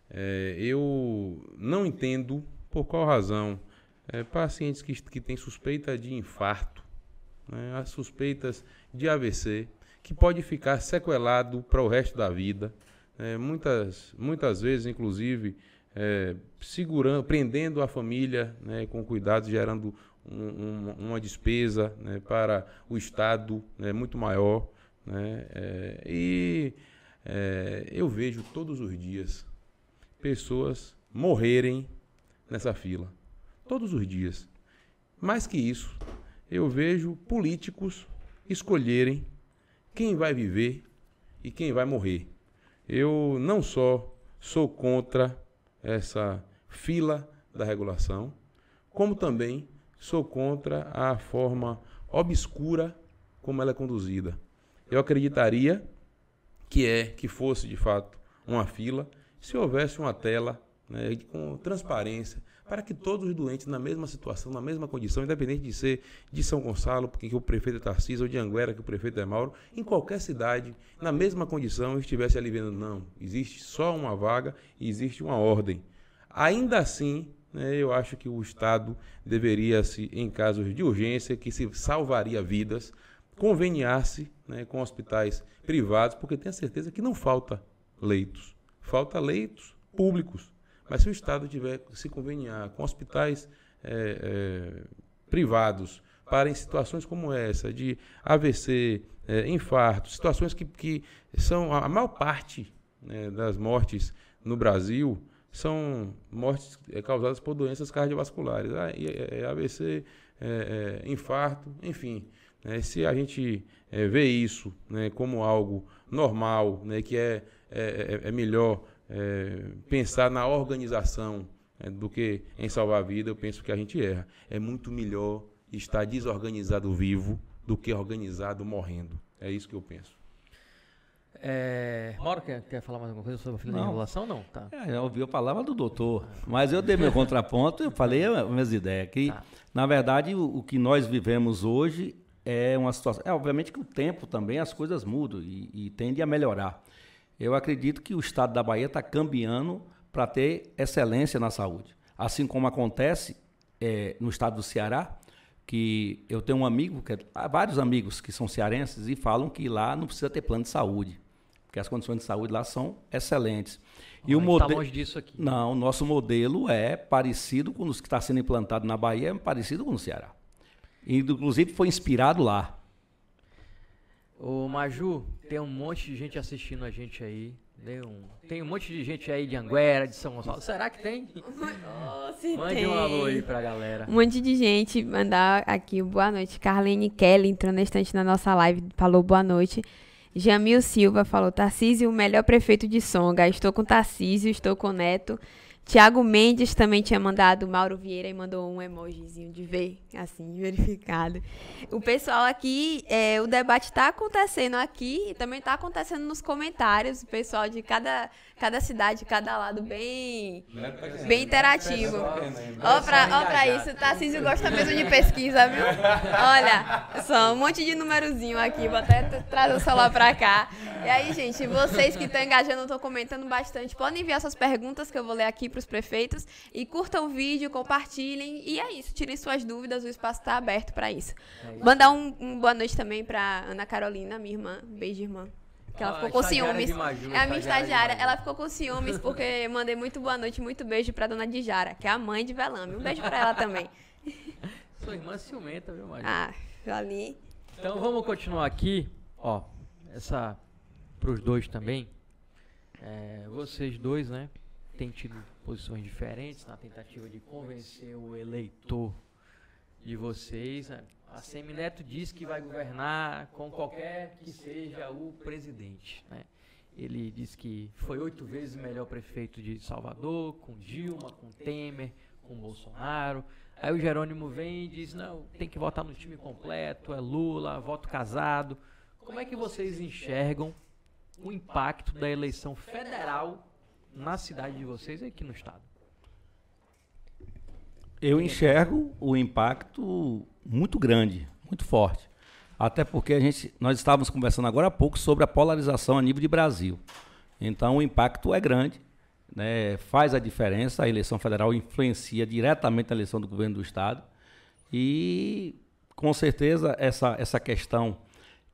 é, eu não entendo por qual razão é, pacientes que, que têm suspeita de infarto, né, as suspeitas de AVC, que pode ficar sequelado para o resto da vida. É, muitas, muitas vezes, inclusive, é, segurando, prendendo a família né, com cuidado, gerando um, um, uma despesa né, para o Estado né, muito maior. Né, é, e é, eu vejo todos os dias pessoas morrerem nessa fila. Todos os dias. Mais que isso, eu vejo políticos escolherem quem vai viver e quem vai morrer. Eu não só sou contra essa fila da regulação, como também sou contra a forma obscura como ela é conduzida. Eu acreditaria que é que fosse de fato uma fila se houvesse uma tela né, com transparência para que todos os doentes na mesma situação, na mesma condição, independente de ser de São Gonçalo, porque o prefeito é Tarcísio, ou de Anguera, que o prefeito é Mauro, em qualquer cidade, na mesma condição, estivesse ali vendo, não, existe só uma vaga e existe uma ordem. Ainda assim, né, eu acho que o Estado deveria, se, em casos de urgência, que se salvaria vidas, conveniar-se né, com hospitais privados, porque tenho certeza que não falta leitos. Falta leitos públicos mas se o Estado tiver se conveniar com hospitais é, é, privados para em situações como essa, de AVC, é, infarto, situações que, que são a maior parte né, das mortes no Brasil são mortes causadas por doenças cardiovasculares, AVC, é, infarto, enfim. Né, se a gente vê isso né, como algo normal, né, que é, é, é melhor pensar na organização do que em salvar a vida, eu penso que a gente erra. É muito melhor estar desorganizado vivo do que organizado morrendo. É isso que eu penso. É... Mauro, quer, quer falar mais alguma coisa sobre a fila de regulação? Não, tá. É, eu ouvi a palavra do doutor, mas eu dei meu contraponto, eu falei as minhas ideias, que tá. na verdade o, o, que nós vivemos hoje é uma situação, é obviamente que o tempo também as coisas mudam e, e tende a melhorar. Eu acredito que o estado da Bahia está cambiando para ter excelência na saúde, assim como acontece é, no estado do Ceará, que eu tenho um amigo, que, há vários amigos que são cearenses e falam que lá não precisa ter plano de saúde porque as condições de saúde lá são excelentes. E o modelo. Tá longe disso aqui. Não, o nosso modelo é parecido com os que está sendo implantado na Bahia, é parecido com o Ceará. E, inclusive foi inspirado lá. Ô Maju, tem um monte de gente assistindo a gente aí. Um, tem um monte de gente aí de Anguera, de São Gonçalo. Será que tem? Oh, Mande tem. um alô aí pra galera. Um monte de gente mandar aqui boa noite. Carlene Kelly entrou na estante na nossa live, falou boa noite. Jamil Silva falou: Tarcísio, o melhor prefeito de Songa. Estou com Tarcísio, estou com Neto. Tiago Mendes também tinha mandado Mauro Vieira e mandou um emojizinho de ver, assim, verificado. O pessoal aqui, é, o debate está acontecendo aqui e também está acontecendo nos comentários. O pessoal de cada, cada cidade, cada lado, bem, bem interativo. Olha pra, pra isso, o Tarcísio gosta mesmo de pesquisa, viu? Olha, só um monte de numerozinho aqui, vou até trazer o celular para cá. E aí, gente, vocês que estão engajando, estão comentando bastante, podem enviar suas perguntas que eu vou ler aqui para os prefeitos. E curtam o vídeo, compartilhem. E é isso, tirem suas dúvidas, o espaço está aberto para isso. É isso. Mandar um, um, boa noite também para Ana Carolina, minha irmã. Beijo, irmã. Que ela ah, ficou com ciúmes. Maju, é a minha estagiária. Ela ficou com ciúmes porque mandei muito boa noite, muito beijo pra dona Dijara, que é a mãe de Velame. Um beijo pra ela também. [LAUGHS] Sua irmã ciumenta, viu, Maju? Ah, ali. Então vamos continuar aqui. Ó, essa pros dois também. É, vocês dois, né? Têm tido posições diferentes na tentativa de convencer o eleitor de vocês. A Semineto diz que vai governar com qualquer que seja o presidente. Né? Ele diz que foi oito vezes o melhor prefeito de Salvador, com Dilma, com Temer, com Bolsonaro. Aí o Jerônimo vem e diz: não, tem que votar no time completo, é Lula, voto casado. Como é que vocês enxergam o impacto da eleição federal na cidade de vocês e aqui no estado? Eu enxergo o impacto muito grande, muito forte. Até porque a gente, nós estávamos conversando agora há pouco sobre a polarização a nível de Brasil. Então o impacto é grande, né, faz a diferença, a eleição federal influencia diretamente a eleição do governo do estado. E com certeza essa, essa questão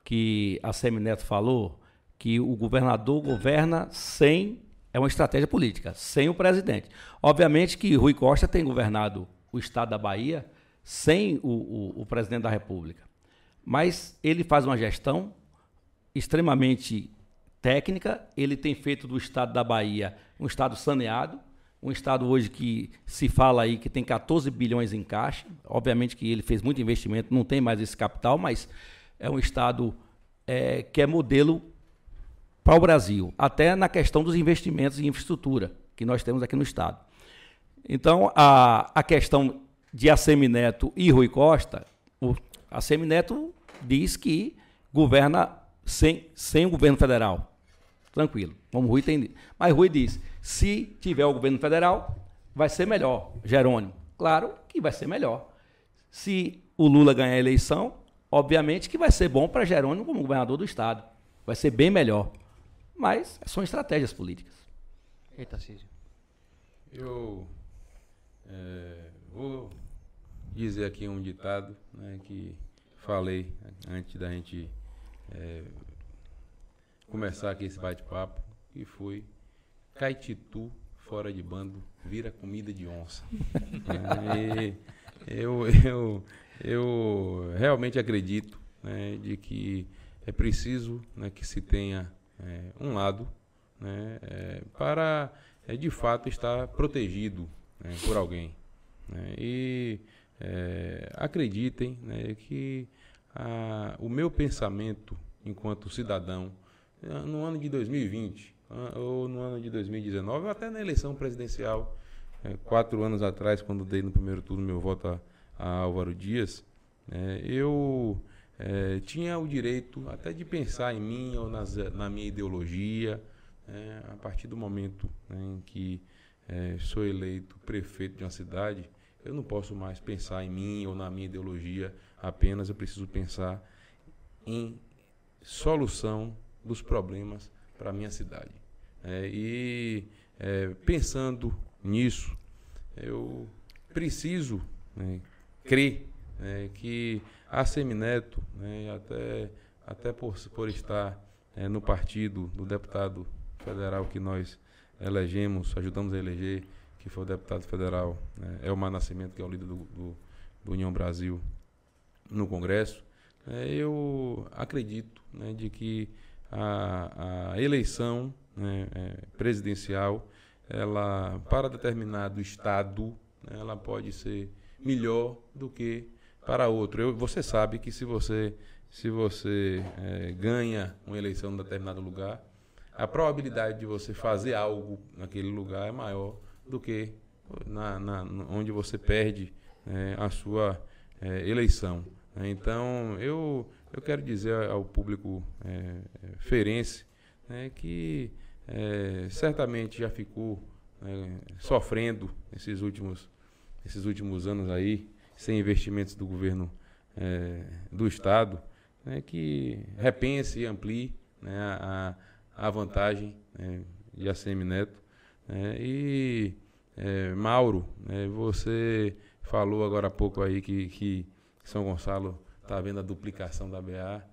que a Semineto falou, que o governador governa sem é uma estratégia política, sem o presidente. Obviamente que Rui Costa tem governado o estado da Bahia sem o, o, o presidente da República. Mas ele faz uma gestão extremamente técnica, ele tem feito do estado da Bahia um estado saneado, um estado hoje que se fala aí que tem 14 bilhões em caixa. Obviamente que ele fez muito investimento, não tem mais esse capital, mas é um estado é, que é modelo para o Brasil, até na questão dos investimentos em infraestrutura que nós temos aqui no Estado. Então, a, a questão de Assemineto e Rui Costa, o Assemineto diz que governa sem, sem o governo federal. Tranquilo, como Rui tem. Mas Rui diz: se tiver o governo federal, vai ser melhor. Jerônimo, claro que vai ser melhor. Se o Lula ganhar a eleição, obviamente que vai ser bom para Jerônimo como governador do Estado. Vai ser bem melhor. Mas são estratégias políticas. Eita, Císio. Eu é, vou dizer aqui um ditado né, que falei antes da gente é, começar aqui esse bate-papo, que foi Caititu fora de bando vira comida de onça. [LAUGHS] eu, eu, eu realmente acredito né, de que é preciso né, que se tenha é, um lado né, é, para é, de fato estar protegido né, por alguém. Né, e é, acreditem né, que a, o meu pensamento enquanto cidadão é, no ano de 2020 ou no ano de 2019 ou até na eleição presidencial é, quatro anos atrás quando dei no primeiro turno meu voto a, a Álvaro Dias eu é, tinha o direito até de pensar em mim ou nas, na minha ideologia é, a partir do momento né, em que é, sou eleito prefeito de uma cidade eu não posso mais pensar em mim ou na minha ideologia apenas, eu preciso pensar em solução dos problemas para a minha cidade. É, e é, pensando nisso, eu preciso né, crer né, que a Semineto, né, até, até por, por estar é, no partido do deputado federal que nós elegemos, ajudamos a eleger, que foi o deputado federal né, Elmar Nascimento, que é o líder do, do, do União Brasil no Congresso, é, eu acredito né, de que a, a eleição né, é, presidencial, ela para determinado estado, ela pode ser melhor do que para outro. Eu, você sabe que se você se você é, ganha uma eleição em determinado lugar, a probabilidade de você fazer algo naquele lugar é maior do que na, na onde você perde é, a sua é, eleição. Então, eu, eu quero dizer ao público é, ferense né, que é, certamente já ficou é, sofrendo esses últimos, esses últimos anos aí, sem investimentos do governo é, do Estado, né, que repense e amplie né, a, a vantagem né, de ACM Neto é, e, é, Mauro, é, você falou agora há pouco aí que, que São Gonçalo está vendo a duplicação da BA.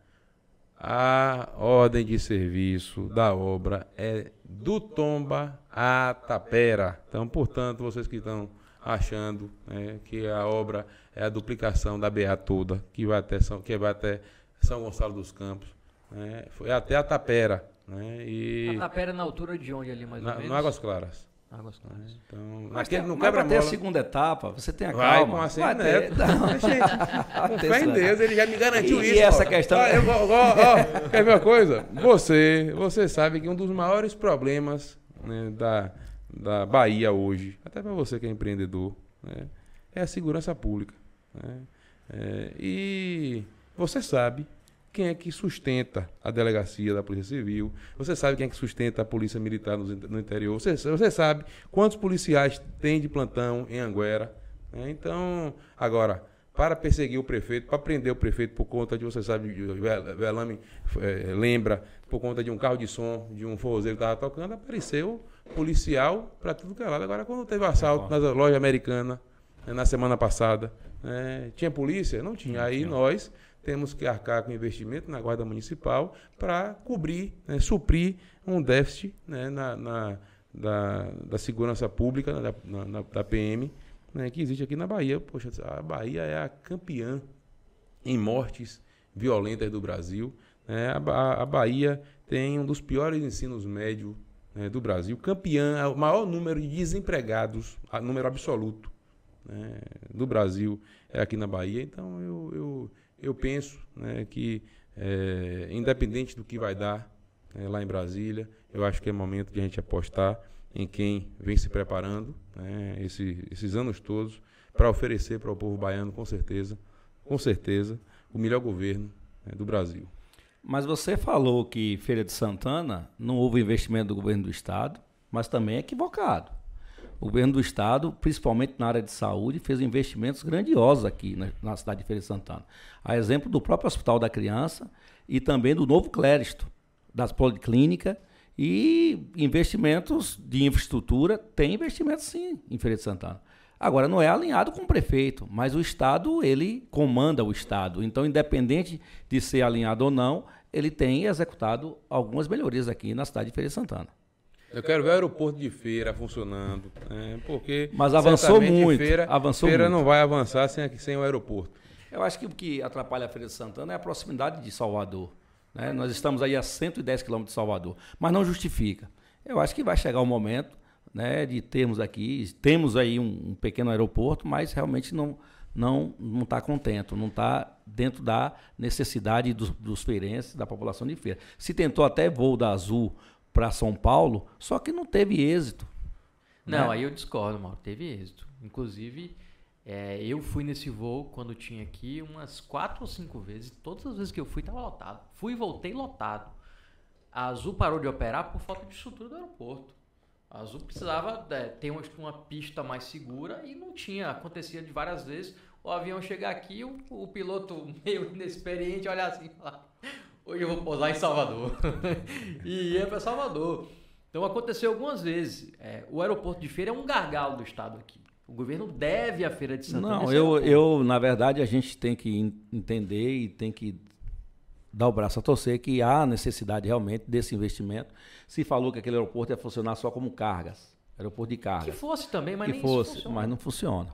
A ordem de serviço da obra é do Tomba a Tapera. Então, portanto, vocês que estão achando né, que a obra é a duplicação da BA toda, que vai até São, que vai até São Gonçalo dos Campos, né, foi até a Tapera. Né? E... A tapera na altura de onde ali, mais ou menos? No Águas Claras. Águas Claras. Então, mas naquele, tem, não quebra ter a segunda etapa, você tem a vai, calma. Com a vai neto. [LAUGHS] com fé em Deus, ele já me garantiu e, isso. E essa questão... Ah, eu, ó, ó, quer ver uma coisa? Você, você sabe que um dos maiores problemas né, da, da Bahia hoje, até para você que é empreendedor, né, é a segurança pública. Né? É, e você sabe quem é que sustenta a delegacia da Polícia Civil, você sabe quem é que sustenta a Polícia Militar no, no interior, você, você, sabe quantos policiais tem de plantão em Anguera. Né? Então, agora, para perseguir o prefeito, para prender o prefeito por conta de, você sabe, Velame é, lembra, por conta de um carro de som, de um forrozeiro que estava tocando, apareceu policial para tudo que é lado. Agora, quando teve assalto na loja americana, né, na semana passada, né, tinha polícia? Não tinha. Aí nós temos que arcar com investimento na Guarda Municipal para cobrir, né, suprir um déficit né, na, na da, da, segurança pública, né, da, na, da PM, né, que existe aqui na Bahia. Poxa, a Bahia é a campeã em mortes violentas do Brasil. Né, a, a, Bahia tem um dos piores ensinos médios né, do Brasil, campeã, é o maior número de desempregados, número absoluto né, do Brasil é aqui na Bahia. Então eu, eu eu penso né, que, é, independente do que vai dar é, lá em Brasília, eu acho que é momento de a gente apostar em quem vem se preparando né, esse, esses anos todos para oferecer para o povo baiano, com certeza, com certeza, o melhor governo né, do Brasil. Mas você falou que Feira de Santana não houve investimento do governo do estado, mas também é equivocado. O governo do estado, principalmente na área de saúde, fez investimentos grandiosos aqui na, na cidade de Feira de Santana. A exemplo do próprio Hospital da Criança e também do novo Cléristo, das Policlínica e investimentos de infraestrutura, tem investimento sim em Feira de Santana. Agora, não é alinhado com o prefeito, mas o Estado, ele comanda o Estado. Então, independente de ser alinhado ou não, ele tem executado algumas melhorias aqui na cidade de Feira de Santana. Eu quero ver o aeroporto de feira funcionando, né? porque mas avançou muito. Feira, avançou feira muito. não vai avançar sem, sem o aeroporto. Eu acho que o que atrapalha a Feira de Santana é a proximidade de Salvador. Né? Nós estamos aí a 110 quilômetros de Salvador, mas não justifica. eu acho que vai chegar o momento né, de termos aqui, temos aí um, um pequeno aeroporto, mas realmente não não não está contento, não está dentro da necessidade dos, dos feirenses, da população de feira. Se tentou até voo da Azul para São Paulo, só que não teve êxito. Não, né? aí eu discordo, Mauro. Teve êxito. Inclusive, é, eu fui nesse voo quando tinha aqui umas quatro ou cinco vezes. Todas as vezes que eu fui, estava lotado. Fui e voltei lotado. A Azul parou de operar por falta de estrutura do aeroporto. A Azul precisava é, ter uma, uma pista mais segura e não tinha. Acontecia de várias vezes o avião chegar aqui, o, o piloto [LAUGHS] meio inexperiente olhar assim [LAUGHS] e falar: Hoje eu vou pousar em Salvador. [LAUGHS] e ia para Salvador. Então aconteceu algumas vezes. É, o aeroporto de feira é um gargalo do estado aqui. O governo deve à Feira de Santana. Não, eu, eu, na verdade, a gente tem que en- entender e tem que dar o braço a torcer que há necessidade realmente desse investimento. Se falou que aquele aeroporto ia funcionar só como cargas, aeroporto de que cargas. fosse também, mas que nem fosse, funciona. mas não funciona.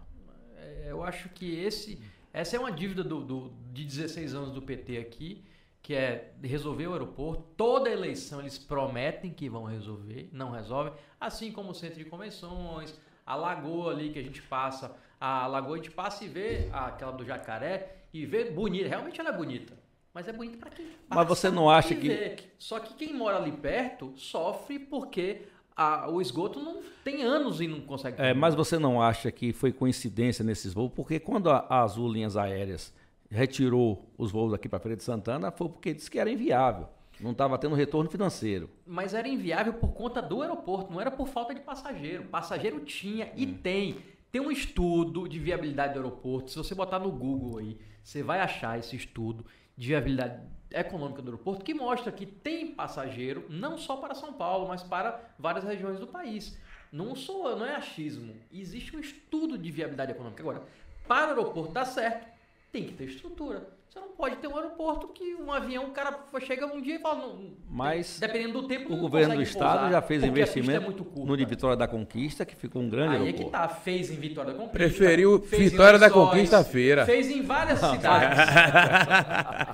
É, Eu acho que esse, essa é uma dívida do, do- de 16 anos do PT aqui, que é resolver o aeroporto. Toda eleição eles prometem que vão resolver, não resolvem. Assim como o centro de convenções, a lagoa ali que a gente passa, a lagoa a gente passa e vê aquela do jacaré e vê bonita. Realmente ela é bonita. Mas é bonita para quem Mas passa você não acha que- vê. Só que quem mora ali perto sofre porque a- o esgoto não tem anos e não consegue. É, mas você não acha que foi coincidência nesses voos? Porque quando a, a Azul Linhas Aéreas retirou os voos aqui para Feira de Santana, foi porque disse que era inviável. Não estava tendo retorno financeiro. Mas era inviável por conta do aeroporto, não era por falta de passageiro. Passageiro tinha e tem. Tem um estudo de viabilidade do aeroporto. Se você botar no Google aí, você vai achar esse estudo de viabilidade econômica do aeroporto que mostra que tem passageiro não só para São Paulo, mas para várias regiões do país. Não sou, não é achismo. Existe um estudo de viabilidade econômica. Agora, para o aeroporto dar certo, tem que ter estrutura. Você não pode ter um aeroporto que um avião, o cara chega um dia e fala, não, Mas dependendo do tempo, O não governo do estado pousar, já fez a pista investimento é muito curta. no de Vitória da Conquista, que ficou um grande Aí é aeroporto. que tá, fez em Vitória da Conquista. Preferiu Vitória da Conquista à feira. Fez em várias cidades.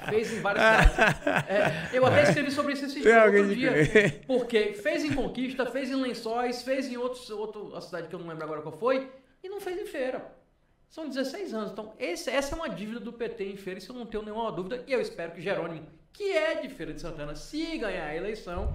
[LAUGHS] fez em várias cidades. É, eu até escrevi sobre isso esse Tem dia, outro dia. Porque fez em Conquista, fez em Lençóis, fez em outros, outra cidade que eu não lembro agora qual foi, e não fez em feira. São 16 anos. Então, esse- essa é uma dívida do PT em feira, isso eu não tenho nenhuma dúvida. E eu espero que Jerônimo, que é de Feira de Santana, se ganhar a eleição,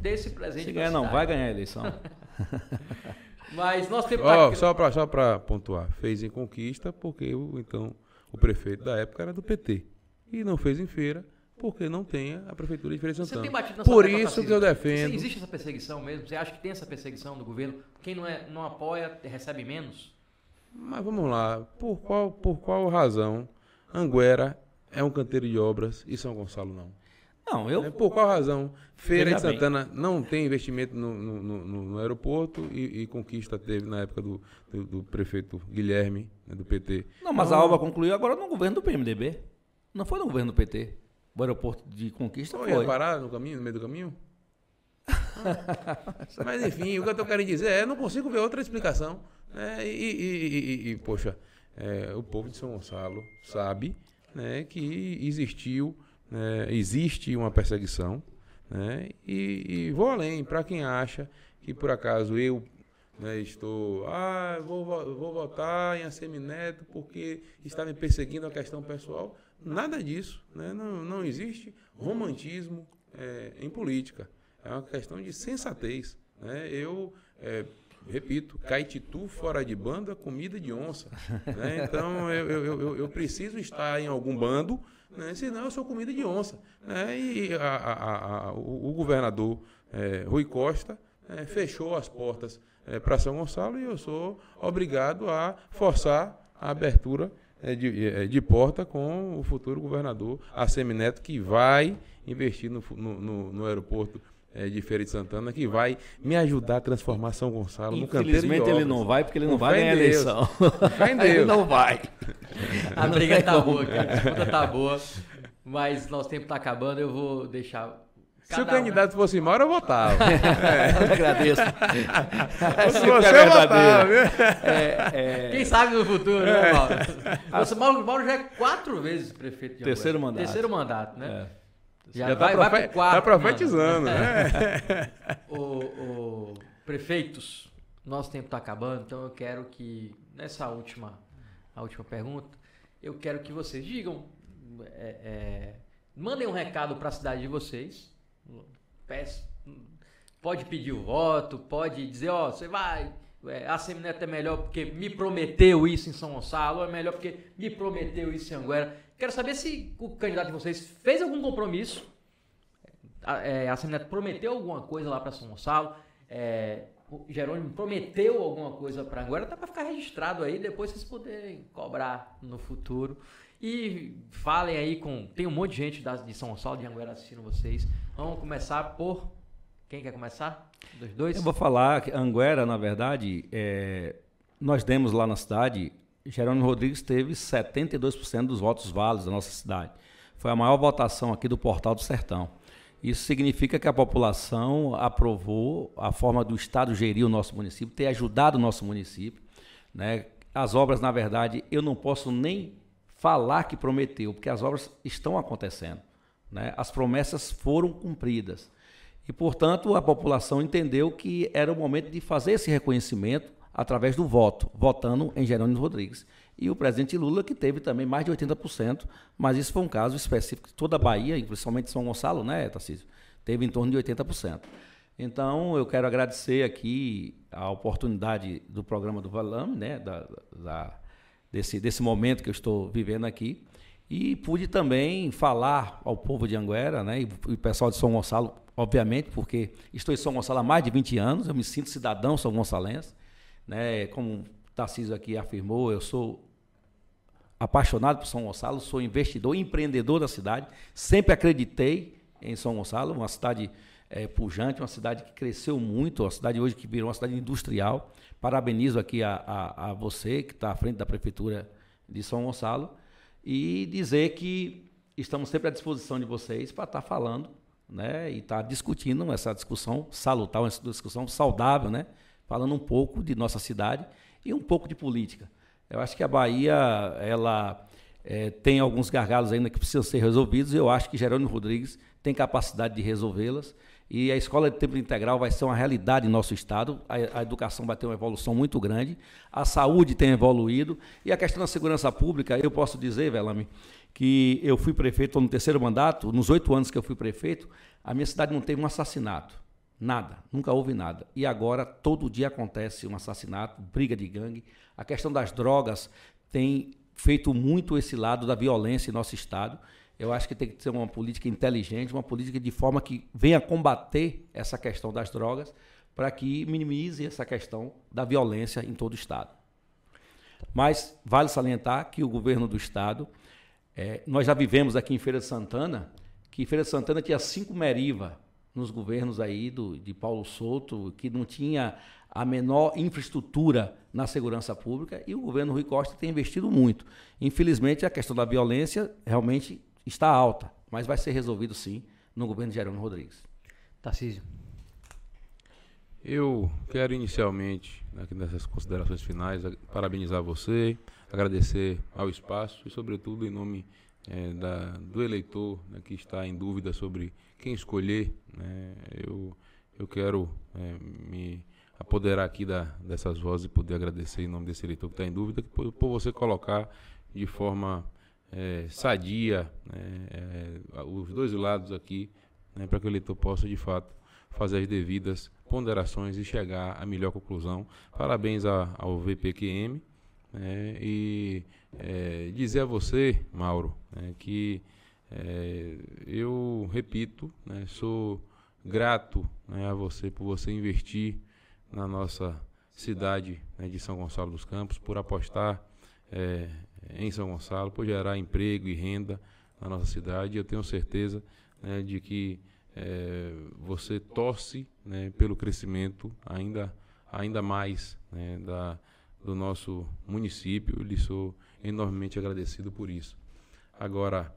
dê esse presente Se ganhar, não, vai ganhar a eleição. [LAUGHS] Mas nós temos Ó, tá- só pra, só pra pontuar, fez em Conquista porque o, então, o prefeito da época era do PT. E não fez em feira porque não tem a prefeitura de Feira de Você Santana. tem batido na Por isso que eu defendo. Você- Existe essa perseguição mesmo? Você acha que tem essa perseguição do governo? Quem não, é, não apoia recebe menos? Mas vamos lá, por qual, por qual razão Anguera é um canteiro de obras e São Gonçalo não? Não, É, eu. Por qual razão Feira de bem. Santana não tem investimento no, no- no- no- aeroporto e, e Conquista teve na época do, do- do prefeito Guilherme, né, do PT? Não, mas a obra concluiu agora no governo do PMDB. Não foi no governo do PT. O aeroporto de Conquista Não foi. ia parar no caminho, no meio do caminho? [LAUGHS] Mas enfim, o que eu tô querendo dizer é, eu não consigo ver outra explicação. Né? E, e- e- poxa, é, o povo de São Gonçalo sabe né, que existiu, né, existe uma perseguição. né? E, e vou além, para quem acha que por acaso eu né, estou, ah, vou, vo- vou votar em Assemineto porque está me perseguindo a questão pessoal. Nada disso. Né? Não, não existe romantismo é, em política. É uma questão de sensatez. Né? Eu, é, repito, caititu fora de banda, comida de onça. né? Então, eu, eu, eu, preciso estar em algum bando, né? senão eu sou comida de onça. né? E a- a- a- o, o governador é, Rui Costa é, fechou as portas para São Gonçalo e eu sou obrigado a forçar a abertura é, de, é, de porta com o futuro governador Assemineto, que vai investir no, no, no- no aeroporto é, de Feira de Santana, que vai me ajudar a transformar São Gonçalo no canteiro de Infelizmente ele não vai, porque ele não vai ganhar a Deus. eleição. Fé em [LAUGHS] ele Deus. não vai. A briga tá boa, cara. A disputa tá boa. Mas nosso tempo tá acabando, eu vou deixar. Se o cada um- candidato fosse Mauro, eu votava. [LAUGHS] Eu agradeço. Se Esse você é votava? É, é, Quem sabe no futuro, né, Mauro? Você, Mauro, Mauro já é quatro vezes prefeito de Terceiro mandato. Terceiro mandato, né? é. Já, Já vai, tá, vai pro quarto, tá profetizando, mano. né? [LAUGHS] o, o- prefeitos, nosso tempo está acabando, então eu quero que nessa última, a última pergunta, eu quero que vocês digam, é, é, mandem um recado para a cidade de vocês. Peço- pode pedir o voto, pode dizer, ó, você vai, é, a Semineto é melhor porque me prometeu isso em São Gonçalo, é melhor porque me prometeu isso em Anguera. Quero saber se o candidato de vocês fez algum compromisso a, é, a prometeu alguma coisa lá para São Gonçalo. é, o Jerônimo prometeu alguma coisa para Anguera, até para ficar registrado aí, depois vocês poderem cobrar no futuro. E falem aí com. Tem um monte de gente de São Gonçalo, de Anguera assistindo vocês. Vamos começar por. Quem quer começar? Dos dois? Eu vou falar que Anguera, na verdade, é, nós demos lá na cidade, Jerônimo Rodrigues teve 72% dos votos válidos da nossa cidade. Foi a maior votação aqui do Portal do Sertão. Isso significa que a população aprovou a forma do Estado gerir o nosso município, ter ajudado o nosso município. Né? As obras, na verdade, eu não posso nem falar que prometeu, porque as obras estão acontecendo. Né? As promessas foram cumpridas. E, portanto, a população entendeu que era o momento de fazer esse reconhecimento através do voto, votando em Jerônimo Rodrigues. E o presidente Lula, que teve também mais de 80%, mas isso foi um caso específico de toda a Bahia, principalmente São Gonçalo, né, Tarcísio? Teve em torno de 80%. Então, eu quero agradecer aqui a oportunidade do programa do Valame, né, da, da- desse, desse momento que eu estou vivendo aqui. E pude também falar ao povo de Anguera, né, e o pessoal de São Gonçalo, obviamente, porque estou em São Gonçalo há mais de 20 anos, eu me sinto cidadão são gonçalense, né, como Tarcísio aqui afirmou, eu sou apaixonado por São Gonçalo, sou investidor, empreendedor da cidade, sempre acreditei em São Gonçalo, uma cidade eh, pujante, uma cidade que cresceu muito, uma cidade hoje que virou uma cidade industrial. Parabenizo aqui a, a, a você que está à frente da prefeitura de São Gonçalo e dizer que estamos sempre à disposição de vocês para estar falando, né, e estar discutindo essa discussão salutar, uma discussão saudável, né, falando um pouco de nossa cidade e um pouco de política. Eu acho que a Bahia, ela eh, tem alguns gargalos ainda que precisam ser resolvidos e eu acho que Jerônimo Rodrigues tem capacidade de resolvê-las. E a escola de tempo integral vai ser uma realidade em nosso estado. A, a educação vai ter uma evolução muito grande. A saúde tem evoluído. E a questão da segurança pública, eu posso dizer, Velame, que eu fui prefeito no terceiro mandato. Nos oito anos que eu fui prefeito, a minha cidade não teve um assassinato. Nada, nunca houve nada. E agora todo dia acontece um assassinato, briga de gangue. A questão das drogas tem feito muito esse lado da violência em nosso estado. Eu acho que tem que ser uma política inteligente, uma política de forma que venha combater essa questão das drogas, para que minimize essa questão da violência em todo o estado. Mas vale salientar que o governo do estado, eh, nós já vivemos aqui em Feira de Santana, que Feira de Santana tinha cinco Meriva nos governos aí do, de Paulo Souto, que não tinha a menor infraestrutura na segurança pública, e o governo Rui Costa tem investido muito. Infelizmente, a questão da violência realmente está alta, mas vai ser resolvido sim no governo de Jerônimo Rodrigues. Tarcísio. Eu quero inicialmente, aqui nessas considerações finais, parabenizar você, agradecer ao espaço e, sobretudo, em nome eh, da- do eleitor né, que está em dúvida sobre quem escolher. né, eu, eu quero eh, me apoderar aqui da, dessas vozes e poder agradecer em nome desse eleitor que está em dúvida, por, por você colocar de forma eh, sadia né, eh, os dois lados aqui, né, para que o eleitor possa, de fato, fazer as devidas ponderações e chegar à melhor conclusão. Parabéns a- ao VPQM né, e eh, dizer a você, Mauro, né, que eh, eu repito, né, sou grato né, a você por você investir na nossa cidade né, de São Gonçalo dos Campos, por apostar eh, em São Gonçalo, por gerar emprego e renda na nossa cidade. Eu tenho certeza né, de que eh, você torce né, pelo crescimento ainda, ainda mais da, do nosso município. Eu lhe sou enormemente agradecido por isso. Agora,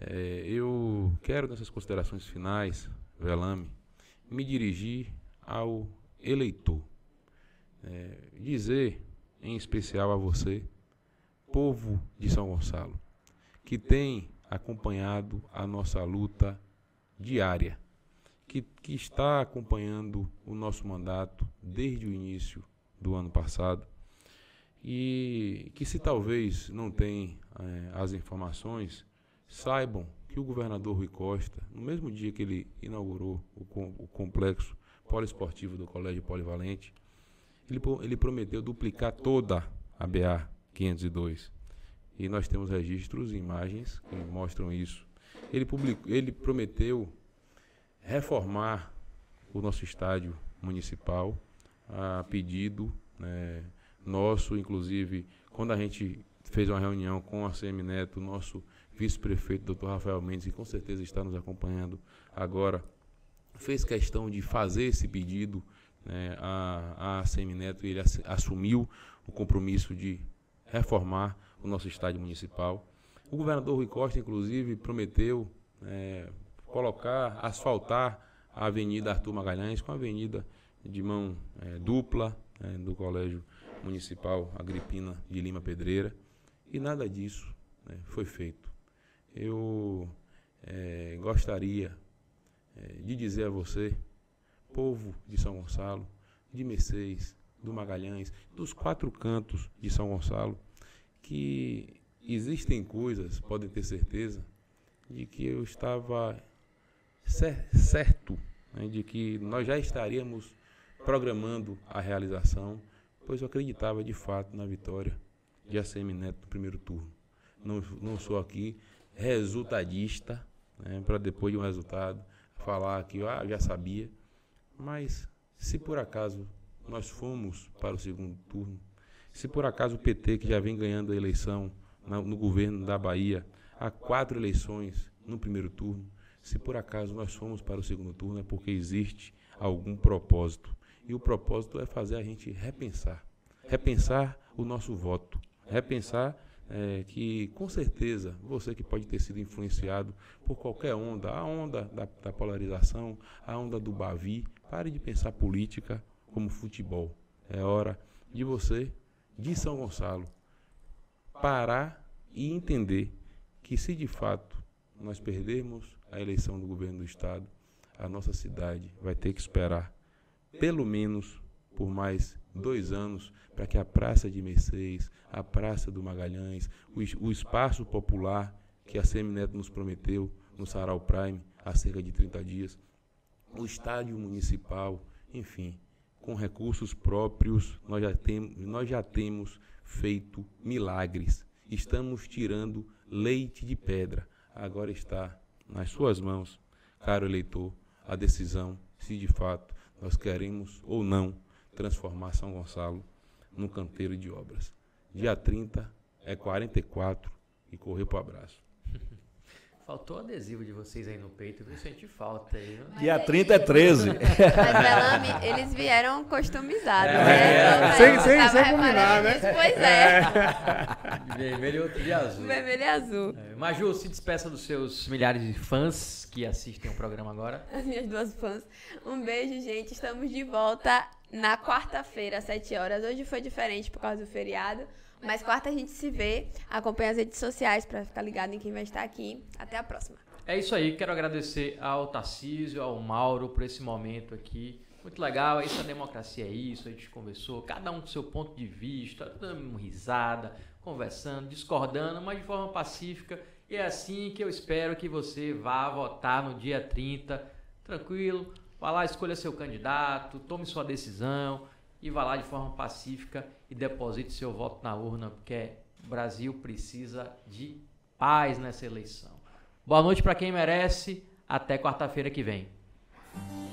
eh, eu quero, nessas considerações finais, Velame, me dirigir ao eleitor. Eh, dizer, em especial a você, povo de São Gonçalo, que tem acompanhado a nossa luta diária, que, que está acompanhando o nosso mandato desde o início do ano passado e que se talvez não tem é, as informações, saibam que o governador Rui Costa, no mesmo dia que ele inaugurou o, o complexo poliesportivo do Colégio Polivalente, ele, ele prometeu duplicar toda a BA 502. E nós temos registros e imagens que mostram isso. Ele, publicou, ele prometeu reformar o nosso estádio municipal a pedido né, nosso, inclusive, quando a gente fez uma reunião com a CM Neto, nosso vice-prefeito, doutor Rafael Mendes, que com certeza está nos acompanhando agora, fez questão de fazer esse pedido né, à CM Neto e ele assumiu o compromisso de reformar o nosso estádio municipal. O governador Rui Costa, inclusive, prometeu é, colocar, asfaltar a Avenida Arthur Magalhães com a avenida de mão é, dupla é, do Colégio Municipal Agripina de Lima Pedreira. E nada disso né, foi feito. Eu é, gostaria é, de dizer a você, povo de São Gonçalo, de Mercedes, do Magalhães, dos quatro cantos de São Gonçalo, que existem coisas, podem ter certeza, de que eu estava certo né, de que nós já estaríamos programando a realização, pois eu acreditava de fato na vitória de ACM Neto no primeiro turno. Não, não sou aqui resultadista, né, para depois de um resultado falar que ah, já sabia, mas se por acaso nós fomos para o segundo turno, se por acaso o PT, que já vem ganhando a eleição no governo da Bahia, há quatro eleições no primeiro turno, se por acaso nós fomos para o segundo turno, é porque existe algum propósito. E o propósito é fazer a gente repensar. Repensar o nosso voto. Repensar é, que, com certeza, você que pode ter sido influenciado por qualquer onda, a onda da, da polarização, a onda do Bavi, pare de pensar política como futebol. É hora de você, de São Gonçalo, parar e entender que se de fato nós perdermos a eleição do governo do estado, a nossa cidade vai ter que esperar pelo menos por mais dois anos para que a Praça de Mercedes, a Praça do Magalhães, o, o espaço popular que a Semineto nos prometeu no Sarau Prime há cerca de 30 dias, o estádio municipal, enfim, com recursos próprios, nós já, tem, nós já temos feito milagres. Estamos tirando leite de pedra. Agora está nas suas mãos, caro eleitor, a decisão se de fato nós queremos ou não transformar São Gonçalo num canteiro de obras. Dia 30 é 44 e correr para o abraço. [LAUGHS] Faltou adesivo de vocês aí no peito, viu? Senti falta aí. Dia 30 é 13. Mas, Belame, [LAUGHS] eles vieram customizados, é, né? É, sem, sem, sem combinar, né? Pois é. é. [LAUGHS] vermelho e outro de azul. Vermelho e azul. É. Maju, se despeça dos seus milhares de fãs que assistem o programa agora. As minhas duas fãs. Um beijo, gente. Estamos de volta na quarta-feira, às 7 horas. Hoje foi diferente por causa do feriado. Mas quarta a gente se vê. Acompanha as redes sociais para ficar ligado em quem vai estar aqui. Até a próxima. É isso aí. Quero agradecer ao Tarcísio, ao Mauro por esse momento aqui. Muito legal. Essa democracia é isso. A gente conversou, cada um com seu ponto de vista, dando risada, conversando, discordando, mas de forma pacífica. E é assim que eu espero que você vá votar no dia 30, tranquilo. Vá lá, escolha seu candidato, tome sua decisão e vá lá de forma pacífica e deposite seu voto na urna, porque o Brasil precisa de paz nessa eleição. Boa noite para quem merece. Até quarta-feira que vem.